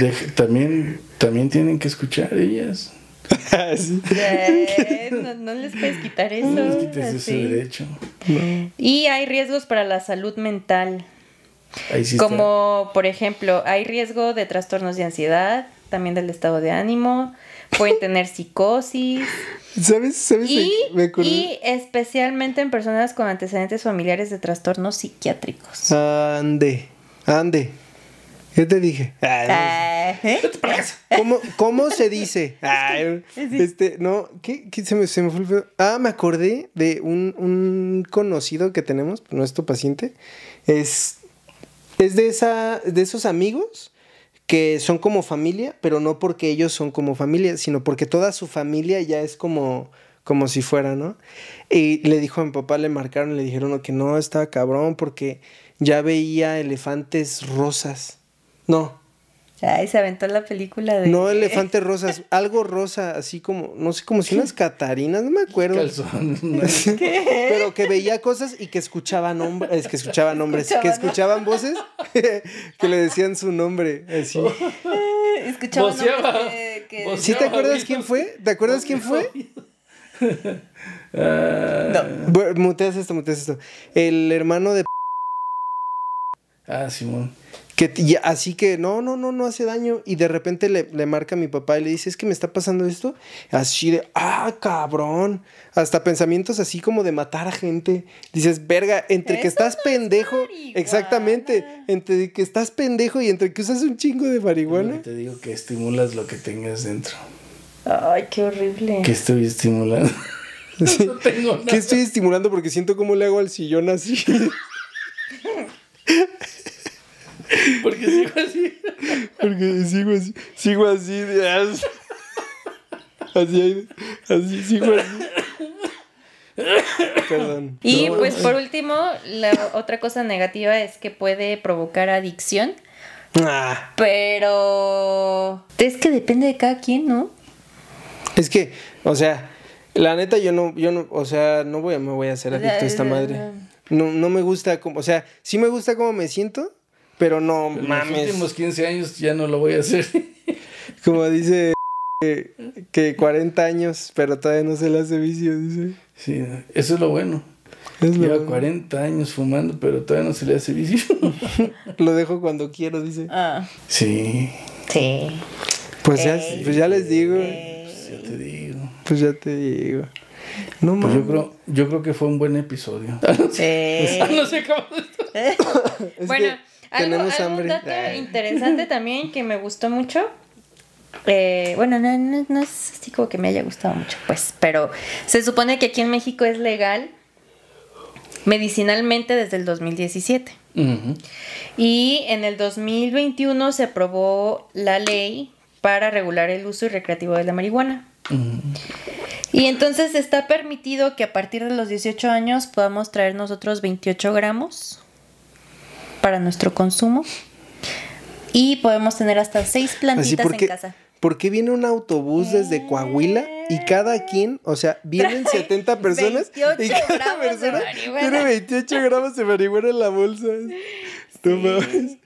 Deja- también, también tienen que escuchar ellas.
Sí.
No, no les puedes quitar eso.
No les quites ese derecho.
Y hay riesgos para la salud mental.
Ahí sí está.
como, por ejemplo, hay riesgo de trastornos de ansiedad, también del estado de ánimo, pueden tener psicosis,
¿Sabes? ¿Sabes?
Y,
Me acordé.
y especialmente en personas con antecedentes familiares de trastornos psiquiátricos.
Ande, ande. ¿Qué te dije? ¿Cómo, cómo se dice? <laughs> Ay, este, no, ¿qué, qué se, me, se me fue el pedo? Ah, me acordé de un, un conocido que tenemos, nuestro paciente. Es, es de, esa, de esos amigos que son como familia, pero no porque ellos son como familia, sino porque toda su familia ya es como, como si fuera, ¿no? Y le dijo a mi papá, le marcaron, le dijeron que no, estaba cabrón porque ya veía elefantes rosas. No,
Ay, se aventó la película de.
no elefantes rosas, algo rosa, así como, no sé, como si unas catarinas, no me acuerdo.
Calzón. <laughs>
Pero que veía cosas y que escuchaba nombres, es que escuchaba nombres, que
Escuchaba, ¿no?
escuchaban voces <laughs> que le decían su nombre, así.
Eh, Escuchaba que- que-.
¿Sí te acuerdas quién fue? ¿Te acuerdas quién fue?
Ah,
Bueno, muteas esto, muteas esto. El hermano de
ah, Simón.
Que así que no, no, no, no hace daño. Y de repente le, le marca a mi papá y le dice, es que me está pasando esto. Así de, ah, cabrón. Hasta pensamientos así como de matar a gente. Dices, verga, entre que estás
no
pendejo. Exactamente. Entre que estás pendejo y entre que usas un chingo de marihuana.
Te digo que estimulas lo que tengas dentro.
Ay, qué horrible.
¿Qué estoy estimulando? <laughs>
Sí.
no tengo nada.
¿Qué estoy estimulando? Porque siento como le hago al sillón así. <laughs>
Porque sigo así.
Porque sigo así, sigo así, de- así, así, así, sigo así. Perdón.
Y
No,
pues por último, la otra cosa negativa es que puede provocar adicción.
ah,
Pero es que depende de cada quien, ¿no?
es que, o sea, la neta yo no, yo no, o sea, no voy a, me voy a hacer adicto a esta madre. No, no me gusta como, o sea, sí me gusta cómo me siento, pero no
En los
mames.
últimos 15 años ya no lo voy a hacer. <laughs>
Como dice que, que 40 años, pero todavía no se le hace vicio, dice.
Sí, eso es lo bueno.
Es lo
Lleva
bueno.
40 años fumando, pero todavía no se le hace vicio. <laughs>
Lo dejo cuando quiero, dice.
Ah,
Sí,
sí.
Pues ya, pues ya les digo.
pues ya te digo.
Pues ya te digo. No
Pues
mames.
yo creo, yo creo que fue un buen episodio.
Sí. <laughs>
no sé cómo.
Es
bueno,
que
algo,
tenemos hambre.
dato interesante <laughs> también que me gustó mucho. eh, bueno, no, no- no es así como que me haya gustado mucho, pues, pero se supone que aquí en México es legal medicinalmente desde el 2017.
Ujú.
Y en el 2021 se aprobó la ley para regular el uso y recreativo de la marihuana. Y entonces está permitido que a partir de los 18 años podamos traer nosotros 28 gramos para nuestro consumo. Y podemos tener hasta 6
Así
plantitas
porque,
en casa.
¿Por qué viene un autobús desde Coahuila y cada quien, o sea, vienen 70 personas y
28
cada
gramos de
persona tiene 28 gramos de marihuana en la bolsa? No mames.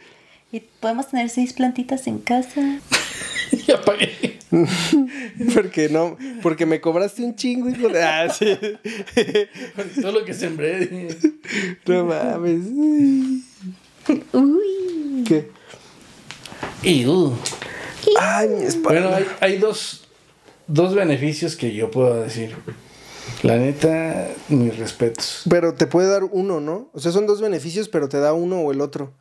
Y podemos tener 6 plantitas en casa. <laughs>
Ya pagué. <laughs>
Porque no, porque me cobraste un chingo, hijo de. Ah, sí. <laughs>
Todo lo que sembré.
No mames. <laughs>
Uy.
¿Qué?
Y, uh,
Ay, mi espalda.
Bueno, hay, hay dos, dos beneficios que yo puedo decir. La neta, mis respetos.
Pero te puede dar uno, ¿no? O sea, son dos beneficios, pero te da uno o el otro.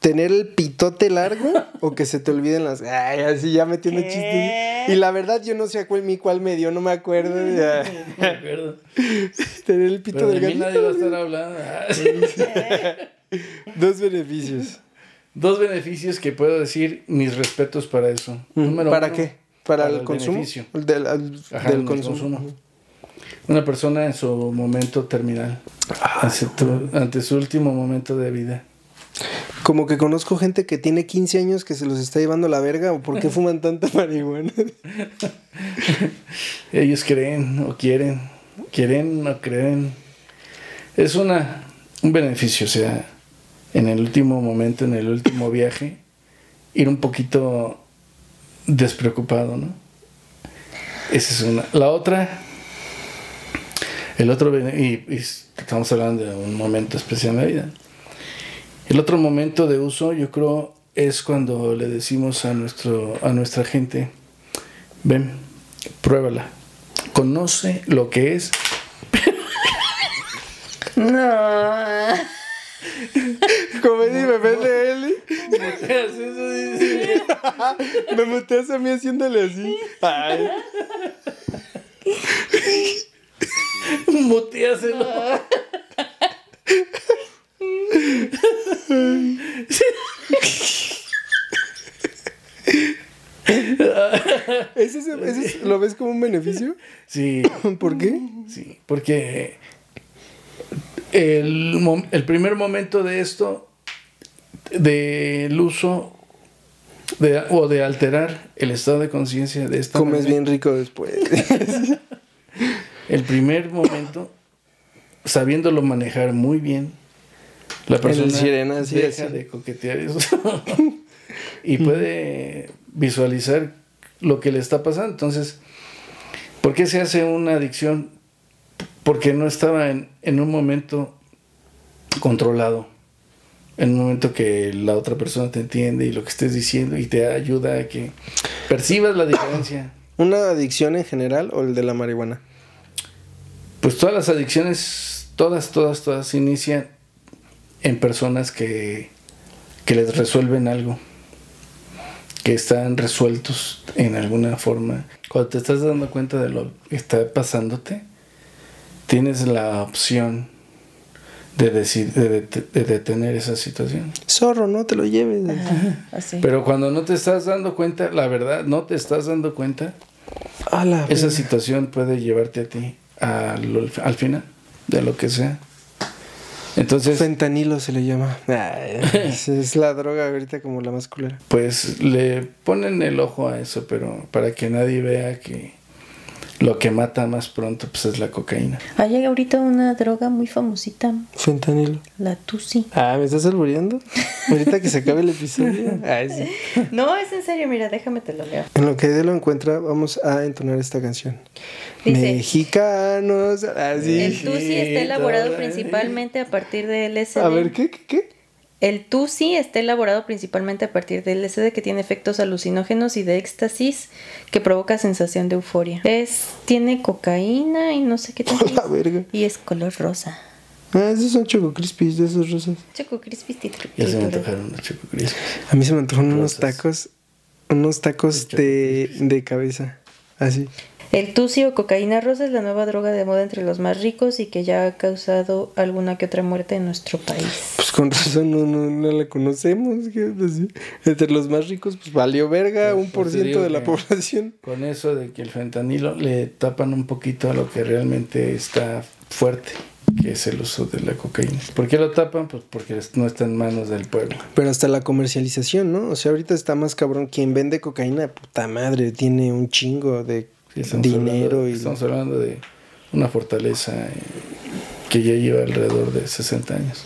Tener el pitote largo o que se te olviden las. Ay, así ya metiendo chistes. Y la verdad, yo no sé a cuál, mi cuál me dio, no me acuerdo. Ya. <laughs>
No me acuerdo. <laughs>
Tener el pito
Pero de mí
delgadito.
nadie va a estar hablando. <laughs>
Dos beneficios.
Dos beneficios que puedo decir, mis respetos para eso. Número
¿Para
uno,
qué? ¿Para, el, consumo?
beneficio.
Del, al-
Ajá,
del
el
consumo.
consumo. Una persona en su momento terminal.
Ah,
ante, tu- ante su último momento de vida.
Como que conozco gente que tiene 15 años que se los está llevando la verga o por qué <laughs> fuman tanta marihuana. <laughs>
Ellos creen o quieren, quieren o creen. Es una, un beneficio, o sea, en el último momento, en el último viaje, ir un poquito despreocupado, ¿no? Esa es una. La otra, el otro, y, y estamos hablando de un momento especial en la vida. El otro momento de uso, yo creo, es cuando le decimos a, nuestro, a nuestra gente, ven, pruébala, conoce lo que es. <laughs>
No.
Como dice bebé de Eli. Me muteas a mí haciéndole así. Ay.
Muteaselo.
¿Ese, es- ese es- ¿Lo ves como un beneficio?
Sí,
¿Por qué?
sí, porque el, el primer momento de esto, del uso de, o de alterar el estado de conciencia de esta
Comes
manera,
bien rico después. <laughs>
el primer momento, sabiéndolo manejar muy bien, la persona
sirena, sí,
deja de coquetear eso <laughs> y puede visualizar lo que le está pasando. Entonces, ¿por qué se hace una adicción? Porque no estaba en, en un momento controlado, en un momento que la otra persona te entiende y lo que estés diciendo y te ayuda a que percibas la diferencia. <coughs>
¿Una adicción en general o el de la marihuana?
Pues todas las adicciones, todas, todas, todas inician en personas que, que les resuelven algo, que están resueltos en alguna forma. Cuando te estás dando cuenta de lo que está pasándote, tienes la opción de, decir, de, det- de detener esa situación.
Zorro, no te lo lleves.
Así.
Pero cuando no te estás dando cuenta, la verdad, no te estás dando cuenta,
A la
esa situación puede llevarte a ti al final de lo que sea. Entonces,
Fentanilo se le llama. Ay, <laughs> es, es la droga ahorita como la más culera.
pues le ponen el ojo a eso, pero para que nadie vea que lo que mata más pronto pues es la cocaína.
Hay ahorita una droga muy famosita,
Fentanilo.
la Tusi.
Ah, ¿me estás albureando? Ahorita que se acabe el episodio. <laughs> Ay, sí.
No, es en serio, mira, déjame te lo leo.
En lo que de lo encuentra, vamos a entonar esta canción.
Dice-
Mexicanos. Así.
El Tusi está elaborado principalmente a partir de LSD.
A ver, ¿qué? ¿Qué? qué?
El Tusi está elaborado principalmente a partir del LSD que tiene efectos alucinógenos y de éxtasis que provoca sensación de euforia. Es, tiene cocaína y no sé qué tiene. <laughs>
A la verga.
Y es color rosa.
Ah, esos son Choco Crispies de esos rosas.
Choco Crispy
Ya se me antojaron los Choco Crispies.
A mí se me antojan unos tacos. Unos tacos
de,
de cabeza. Así.
El Tusi o cocaína rosa es la nueva droga de moda entre los más ricos y que ya ha causado alguna que otra muerte en nuestro país.
Pues con razón no, no, no la conocemos. Entre los más ricos, pues valió verga
Pues,
un por
pues, te
ciento de la población.
Con eso de que el fentanilo le tapan un poquito a lo que realmente está fuerte, que es el uso de la cocaína. ¿Por qué lo tapan? Pues porque no está en manos del pueblo.
Pero hasta la comercialización, ¿no? O sea, ahorita está más cabrón. Quien vende cocaína, puta madre, tiene un chingo de
Sí, estamos
dinero
hablando-
y...
Estamos hablando de una fortaleza que ya lleva alrededor de 60 años.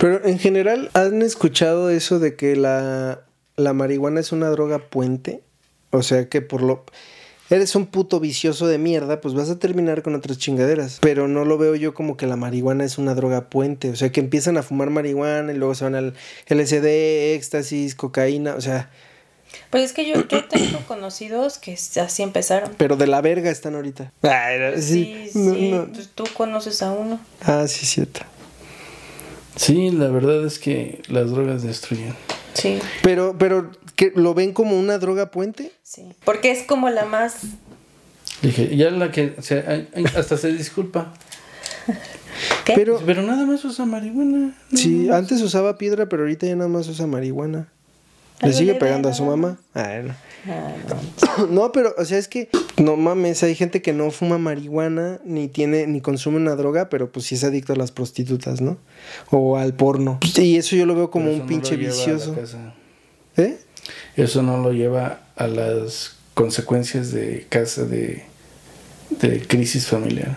Pero en general, ¿han escuchado eso de que la, la marihuana es una droga puente? O sea que por lo... Eres un puto vicioso de mierda, pues vas a terminar con otras chingaderas. Pero no lo veo yo como que la marihuana es una droga puente. O sea, que empiezan a fumar marihuana y luego se van al LSD, éxtasis, cocaína. O sea,
Pues es que yo, yo tengo <clears throat> conocidos que así empezaron.
pero de la verga están ahorita. Ay, sí,
Sí,
no,
sí,
no.
pues tú conoces a uno.
Ah, sí, cierto.
Sí, la verdad es que las drogas destruyen.
Sí,
Pero, pero, ¿que ¿lo ven como una droga puente?
sí. Porque es como la más...
Dije, ya la que o sea, hasta se disculpa. <laughs>
¿Qué?
Pero,
Pero nada más usa marihuana.
sí, antes usaba piedra, pero ahorita ya nada más usa marihuana. Le sigue pegando a su mamá. Ay, no.
Ah, no. <clears throat>
No, pero, o sea, es que no mames, hay gente que no fuma marihuana ni tiene ni consume una droga, pero pues sí es adicto a las prostitutas, ¿no? O al porno. Y eso yo lo veo como un
no
pinche vicioso. ¿Eh?
Eso no lo lleva a las consecuencias de casa de, de crisis familiar.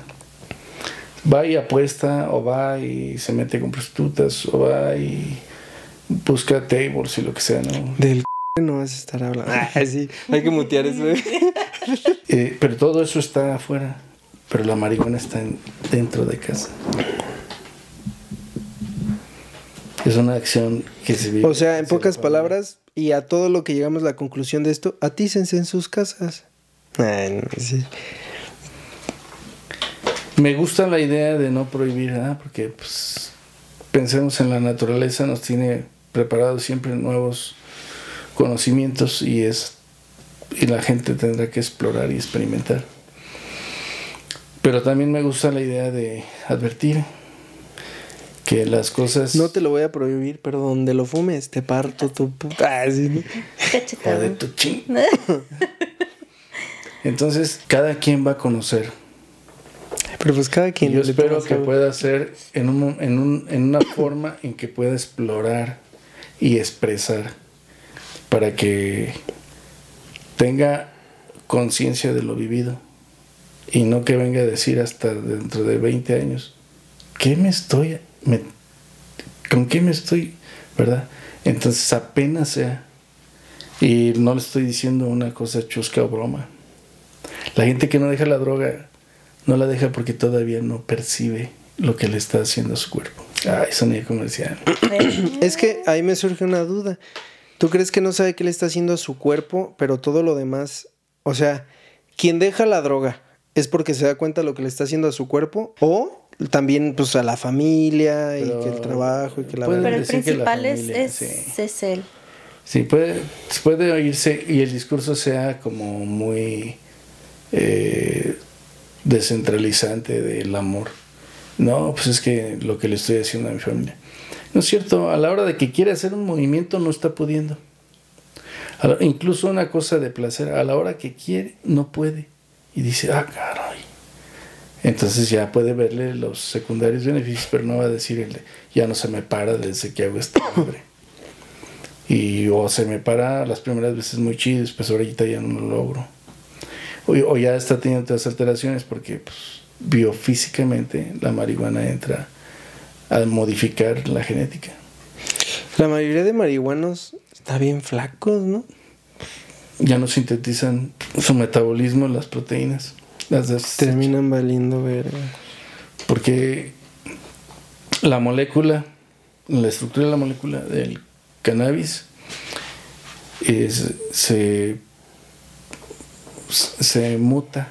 Va y apuesta, o va y se mete con prostitutas, o va y busca tables y lo que sea, ¿no?
Del c- no vas a estar hablando. Ah, <laughs> sí, hay que mutear eso. ¿eh? <laughs>
Eh, pero todo eso está afuera, pero la marihuana está en- dentro de casa. Es una acción que se vive.
O sea, en
se
pocas palabras, y a todo lo que llegamos a la conclusión de esto, atícense en sus casas. Ay, no, sí.
Me gusta la idea de no prohibir, ¿ah? porque pues, pensemos en la naturaleza, nos tiene preparados siempre nuevos conocimientos y es y la gente tendrá que explorar y experimentar. Pero también me gusta la idea de advertir que las cosas
No te lo voy a prohibir, pero donde lo fumes te parto tu puta. Ah, sí, ¿no? <laughs>
Cachetado.
o de tu ching. <laughs> Entonces, cada quien va a conocer.
Pero pues cada quien.
yo espero que pueda ser en, un, en, un, en una forma en que pueda explorar y expresar para que tenga conciencia de lo vivido y no que venga a decir hasta dentro de 20 años, ¿qué me estoy, con qué me estoy, verdad? Entonces apenas sea, y no le estoy diciendo una cosa chusca o broma, la gente que no deja la droga no la deja porque todavía no percibe lo que le está haciendo a su cuerpo. Ay, sonía comercial.
Es que ahí me surge una duda. ¿Tú crees que no sabe qué le está haciendo a su cuerpo, pero todo lo demás, o sea, quien deja la droga es porque se da cuenta de lo que le está haciendo a su cuerpo o también pues a la familia y que el trabajo y que la
puede
Pero el
decir que la
principal es,
familia,
es,
sí.
es él.
Sí, puede, puede oírse y el discurso sea como muy eh, descentralizante del amor. No, pues es que lo que le estoy haciendo a mi familia. No es cierto, a la hora de que quiere hacer un movimiento no está pudiendo. Incluso una cosa de placer, a la hora que quiere no puede. Y dice, ah, caray. Entonces ya puede verle los secundarios beneficios, pero no va a decir, el de, ya no se me para desde que hago esta madre. Y o se me para las primeras veces muy chido, pues ahorita ya no lo logro. O, o ya está teniendo otras alteraciones porque pues, biofísicamente la marihuana entra a modificar la genética.
La mayoría de marihuanos está bien flacos, ¿no?
Ya no sintetizan su metabolismo las proteínas. Las
Terminan valiendo verga.
porque la molécula, la estructura de la molécula del cannabis es- se, se muta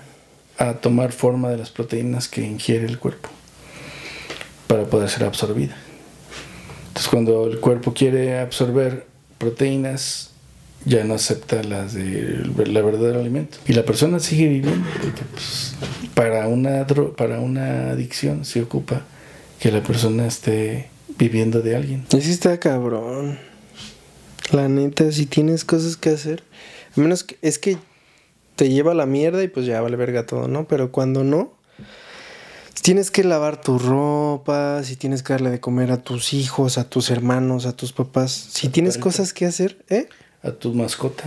a tomar forma de las proteínas que ingiere el cuerpo para poder ser absorbida. Entonces cuando el cuerpo quiere absorber proteínas, ya no acepta las de la verdadero alimento. Y la persona sigue viviendo, porque pues, para, una, para una adicción se ocupa que la persona esté viviendo de alguien.
Y sí está cabrón. La neta, si tienes cosas que hacer, a menos que es que te lleva a la mierda y pues ya vale verga todo, ¿no? Pero cuando no, si tienes que lavar tu ropa, si tienes que darle de comer a tus hijos, a tus hermanos, a tus papás, si tienes cosas que hacer, ¿eh?
A tu mascota.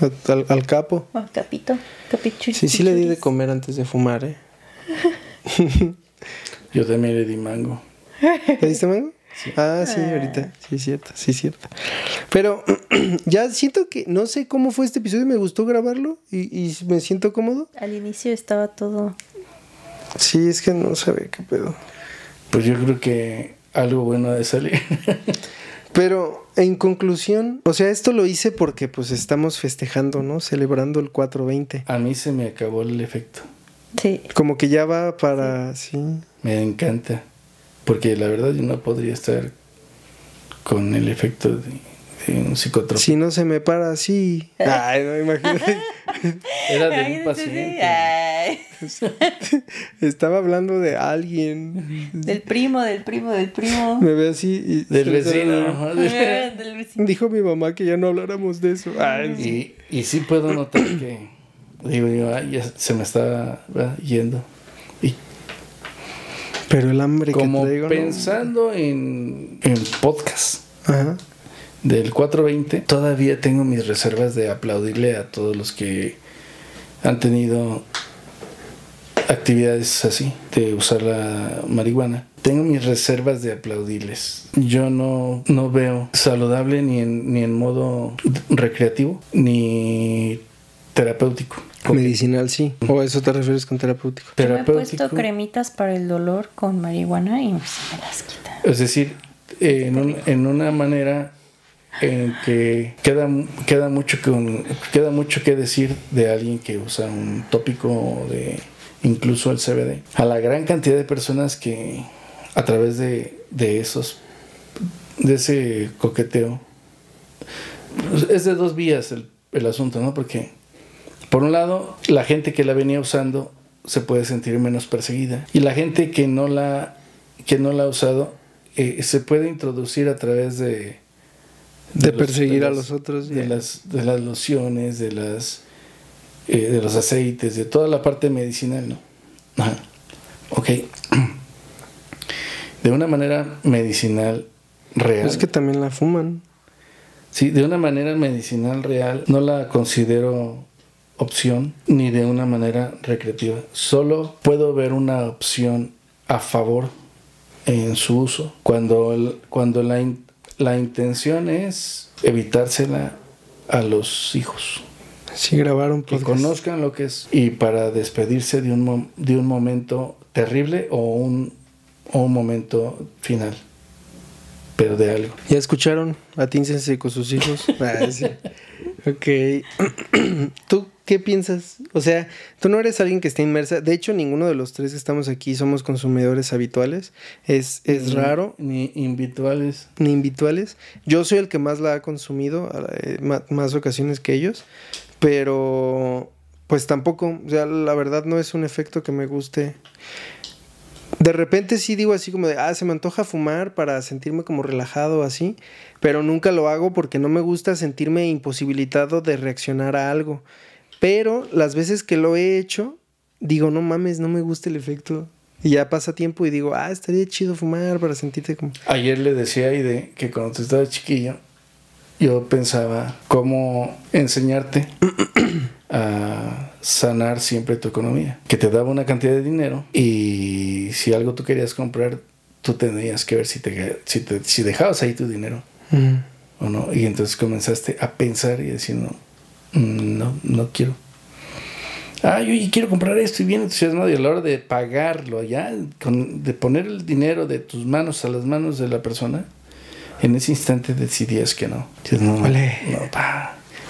A- Al, al capo.
Oh, capito. Capichu.
Sí, sí le di de comer antes de fumar, ¿eh? <laughs> <laughs>
Yo también le di mango.
¿Le diste mango? Ah, sí, ahorita. Sí, es cierto, sí, es cierto. Pero <clears throat> ya siento que no sé cómo fue este episodio, me gustó grabarlo y, y me siento cómodo.
Al inicio estaba todo.
Sí, es que no sabe qué pedo.
Pues yo creo que algo bueno ha de salir. <laughs>
Pero en conclusión, o sea, esto lo hice porque pues estamos festejando, ¿no? Celebrando el 420.
A mí se me acabó el efecto.
Sí.
Como que ya va para, sí.
Me encanta. Porque la verdad yo no podría estar con el efecto de, de un psicotrópico.
Si no se me para así. <laughs> Ay, no, imagínate. <laughs>
Era de un paciente.
ay. <laughs>
Estaba hablando de alguien.
Del primo, del primo, del primo.
Me ve así y...
Del vecino.
del vecino.
Dijo mi mamá que ya no habláramos de eso. Ay.
Y, y sí puedo notar que, digo yo, "Ay, ya se me está ¿verdad? yendo.
Pero el hambre
como
que traigo. ¿no?
pensando en, en podcast
Ajá.
del 420, todavía tengo mis reservas de aplaudirle a todos los que han tenido actividades así, de usar la marihuana. Tengo mis reservas de aplaudirles. Yo no, no veo saludable ni en, ni en modo recreativo ni terapéutico.
Medicinal, sí. ¿O a eso te refieres con terapéutico?
Yo me he puesto cremitas para el dolor con marihuana y se me las quita.
Es decir, eh, en, un- en una manera en que queda, queda, mucho que queda mucho que decir de alguien que usa un tópico de incluso el CBD. A la gran cantidad de personas que a través de, de esos, de ese coqueteo, es de dos vías el, el asunto, ¿no? Porque por un lado, la gente que la venía usando se puede sentir menos perseguida. Y la gente que no la que no la ha usado eh, se puede introducir a través de
de, perseguir a los otros
de las de las lociones de las eh, de los aceites de toda la parte medicinal no Ajá. ok. De una manera medicinal real.
Es que también la fuman.
Sí de una manera medicinal real no la considero opción ni de una manera recreativa. Solo puedo ver una opción a favor en su uso cuando, cuando la, la intención es evitársela a los hijos.
Sí, grabaron
Que conozcan lo que es. Y para despedirse de un, de un momento terrible o un, o un momento final. Pero de algo.
¿Ya escucharon? Atíncense con sus hijos. <laughs> ah, sí. Ok. <clears throat> ¿Tú ¿Qué piensas? O sea, tú no eres alguien que esté inmersa. De hecho, ninguno de los tres que estamos aquí somos consumidores habituales. Es, es raro.
Ni invituales.
Ni invituales. Yo soy el que más la ha consumido, eh, más, ocasiones que ellos. Pero, pues tampoco. O sea, la verdad no es un efecto que me guste. De repente sí digo así como de, ah, se me antoja fumar para sentirme como relajado así, pero nunca lo hago porque no me gusta sentirme imposibilitado de reaccionar a algo. Pero las veces que lo he hecho, digo, no mames, no me gusta el efecto. Y ya pasa tiempo y digo, ah, estaría chido fumar para sentirte como...
Ayer le decía a Aide que cuando tú estabas chiquillo, yo pensaba cómo enseñarte <clears throat> a sanar siempre tu economía. Que te daba una cantidad de dinero y si algo tú querías comprar, tú tenías que ver si, te, si, si dejabas ahí tu dinero o no. Y entonces comenzaste a pensar y decir, no, no, no quiero. Ah, yo quiero comprar esto y bien entusiasmado y a la hora de pagarlo ya, de poner el dinero de tus manos a las manos de la persona, en ese instante decidías que no.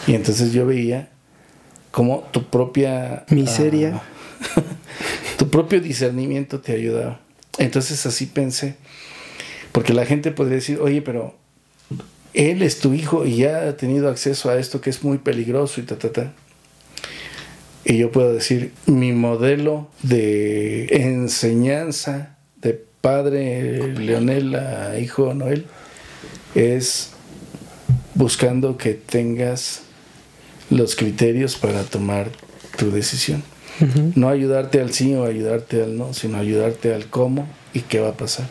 Y entonces yo veía como tu propia...
Miseria.
Ah, <laughs> tu propio discernimiento te ayudaba. Entonces así pensé, porque la gente podría decir, oye, pero él es tu hijo y ya ha tenido acceso a esto que es muy peligroso y ta, ta, ta. Y yo puedo decir, mi modelo de enseñanza de padre Leonel a hijo Noel es buscando que tengas los criterios para tomar tu decisión. No ayudarte al sí o ayudarte al no, sino ayudarte al cómo y qué va a pasar.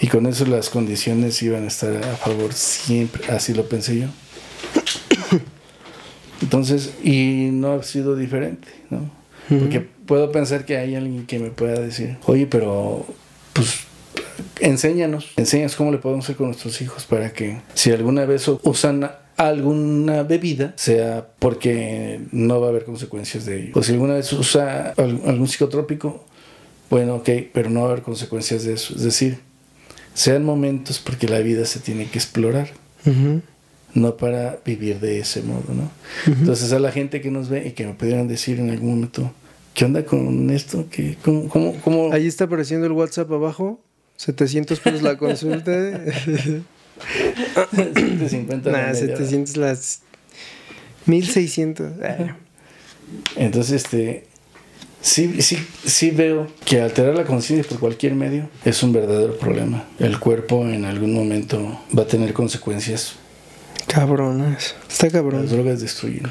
Y con eso las condiciones iban a estar a favor siempre, así lo pensé yo. Entonces, y no ha sido diferente, ¿no? Porque puedo pensar que hay alguien que me pueda decir, oye, pero pues enséñanos, enséñanos cómo le podemos hacer con nuestros hijos para que si alguna vez usan alguna bebida, sea porque no va a haber consecuencias de ello. O si alguna vez usa algún psicotrópico, bueno, ok, pero no va a haber consecuencias de eso. Es decir, sean momentos porque la vida se tiene que explorar, no para vivir de ese modo, ¿no? Entonces a la gente que nos ve y que me pudieran decir en algún momento, ¿qué onda con esto? ¿Qué, cómo, cómo, cómo?
Ahí está apareciendo el WhatsApp abajo, 700 pesos la consulta.
750.
Nah, 700 las... 1600.
Entonces, este, sí, sí, sí veo que alterar la conciencia por cualquier medio es un verdadero problema. El cuerpo en algún momento va a tener consecuencias.
Cabronas. Está cabrón.
Las drogas destruyen.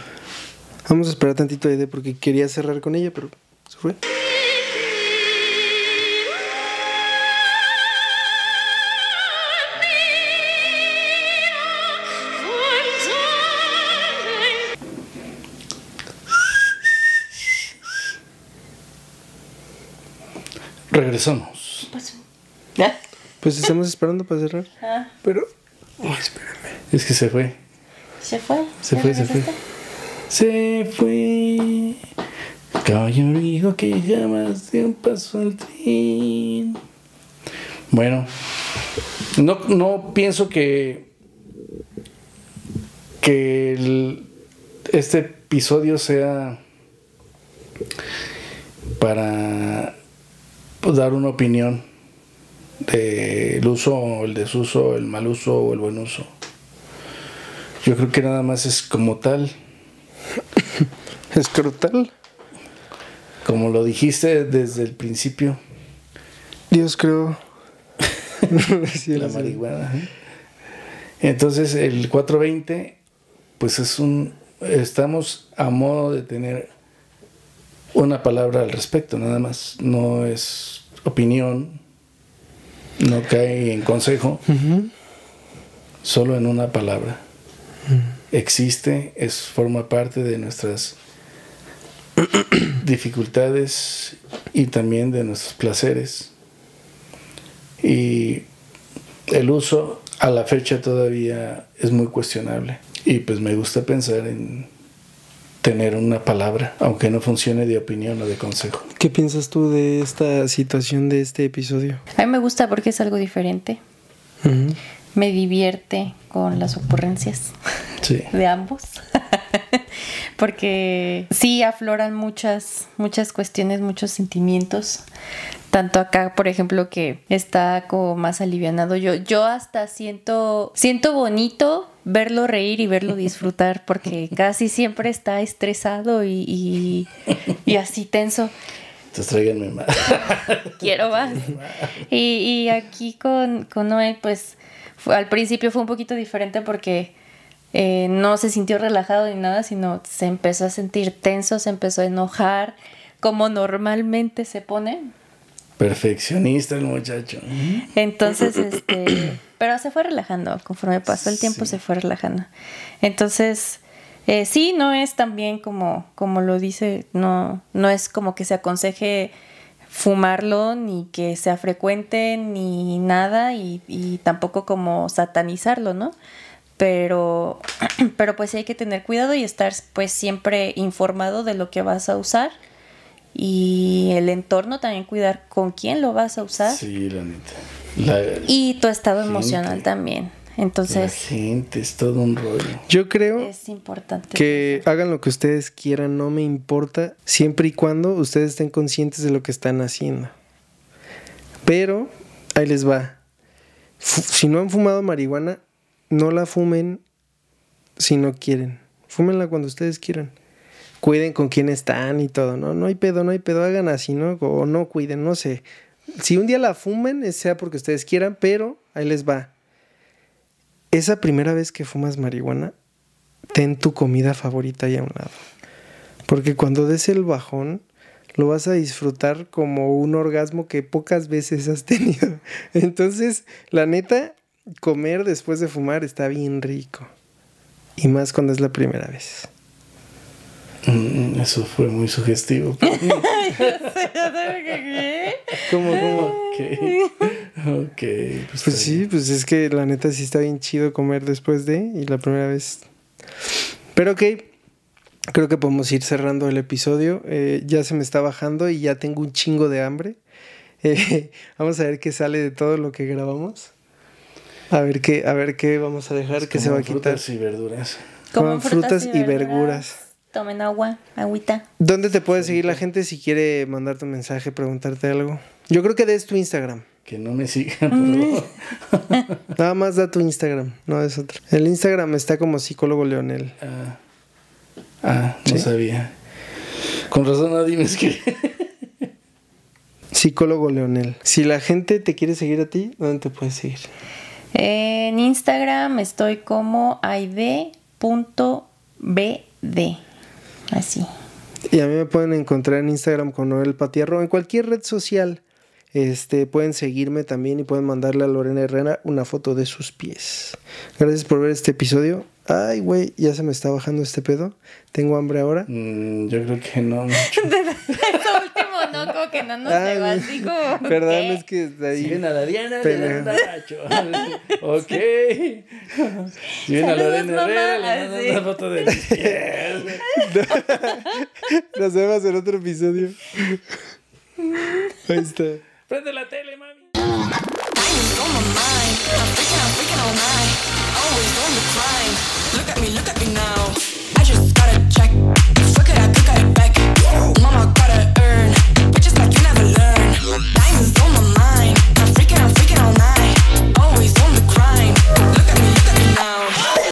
Vamos a esperar tantito a porque quería cerrar con ella, pero se fue.
Regresamos.
Pues estamos esperando para cerrar. Ah. Pero.
espérame. Es que se fue.
¿Se fue?
Se fue, se fue. Se fue. Caballo dijo que jamás de un paso al tren. Bueno, no, no pienso que que el- este episodio sea para pues, dar una opinión del uso o el desuso, el mal uso o el buen uso. Yo creo que nada más es como tal, <laughs>
Escrotal.
como lo dijiste desde el principio,
Dios creo. <laughs>
La marihuana. ¿eh? Entonces el 420, pues es un, estamos a modo de tener una palabra al respecto, nada más. No es opinión, no cae en consejo, solo en una palabra. Existe, es, forma parte de nuestras <coughs> dificultades y también de nuestros placeres. Y el uso a la fecha todavía es muy cuestionable. Y pues me gusta pensar en tener una palabra, aunque no funcione de opinión o de consejo.
¿Qué piensas tú de esta situación de este episodio?
A mí me gusta porque es algo diferente. Me divierte con las ocurrencias
Sí. <laughs>
de ambos. <laughs> porque sí afloran muchas, muchas cuestiones, muchos sentimientos. Tanto acá, por ejemplo, que está como más alivianado. Yo, yo hasta siento, siento bonito verlo reír y verlo disfrutar, porque casi siempre está estresado y, y, y así tenso.
Entonces tráiganme más. <laughs>
quiero más. Y, y aquí con, con Noel, pues fue- al principio fue un poquito diferente porque eh, no se sintió relajado ni nada, sino se empezó a sentir tenso, se empezó a enojar, como normalmente se pone.
Perfeccionista el muchacho.
Entonces, este, pero se fue relajando, conforme pasó el tiempo
Sí.
se fue relajando. Entonces, eh, sí, no es tan bien como, como lo dice, no, no es como que se aconseje fumarlo, ni que sea frecuente, ni nada, y, y tampoco como satanizarlo, ¿no? Pero, <clears throat> pero pues sí hay que tener cuidado y estar pues siempre informado de lo que vas a usar. Y el entorno también cuidar con quién lo vas a usar.
Sí, la neta. La,
Y tu estado
Gente.
emocional también.
la
Entonces,
gente es todo un rollo.
Yo creo
es importante.
que hagan lo que ustedes quieran, no me importa, siempre y cuando ustedes estén conscientes de lo que están haciendo. Pero, ahí les va. Si no han fumado marihuana, no la fumen si no quieren. Fúmenla cuando ustedes quieran. Cuiden con quién están y todo, ¿no? No hay pedo, no hay pedo, hagan así, ¿no? O no cuiden, no sé. Si un día la fumen, sea porque ustedes quieran, pero ahí les va. Esa primera vez que fumas marihuana, ten tu comida favorita ahí a un lado. Porque cuando des el bajón, lo vas a disfrutar como un orgasmo que pocas veces has tenido. <laughs> Entonces, la neta, comer después de fumar está bien rico. Y más cuando es la primera vez.
Mm, Eso fue muy sugestivo. <laughs>
¿Cómo, cómo?
ok. Ok. Pues,
Pues sí, pues es que la neta sí está bien chido comer después de y la primera vez. Pero ok, creo que podemos ir cerrando el episodio. Eh, ya se me está bajando y ya tengo un chingo de hambre. Eh, <laughs> vamos a ver qué sale de todo lo que grabamos. A ver qué, a ver qué vamos a dejar que se va a quitar.
Frutas y verduras.
Coman frutas y verduras.
Tomen agua, agüita.
¿Dónde te puede seguir la gente si quiere mandarte un mensaje, preguntarte algo? Yo creo que des tu Instagram.
Que no me sigan, por favor. <laughs>
Nada más da tu Instagram, no es otro. El Instagram está como psicólogo Leonel.
Ah, ah, no
¿Sí?
sabía. Con razón nadie me escribe. <laughs>
Psicólogo Leonel. Si la gente te quiere seguir a ti, ¿dónde te puedes seguir?
En Instagram estoy como aid.bd. Así.
Y a mí me pueden encontrar en Instagram con Noel Patierro, en cualquier red social. Este, pueden seguirme también y pueden mandarle a Lorena Herrera una foto de sus pies. Gracias por ver este episodio. Ay, güey, ya se me está bajando este pedo. Tengo hambre ahora.
Mm, yo creo que no mucho. <laughs>
no, como que no nos
ah,
llegó así. <laughs>
Perdón,
¿qué?
es que está ahí.
Si ven a la Diana, le dan Nacho. ok. Si ven a Lorena
mamá,
Herrera, le
ah,
mandan una foto de mis pies. <laughs>
Nos vemos en otro episodio. Ahí está.
Prende la tele, mami.
Look at me, look at me now. I just gotta check. Fuck it, I could got it back. Mama.
Diamonds on my mind. I'm freaking, I'm freaking all night. Always on the grind. Look at me, look at me now.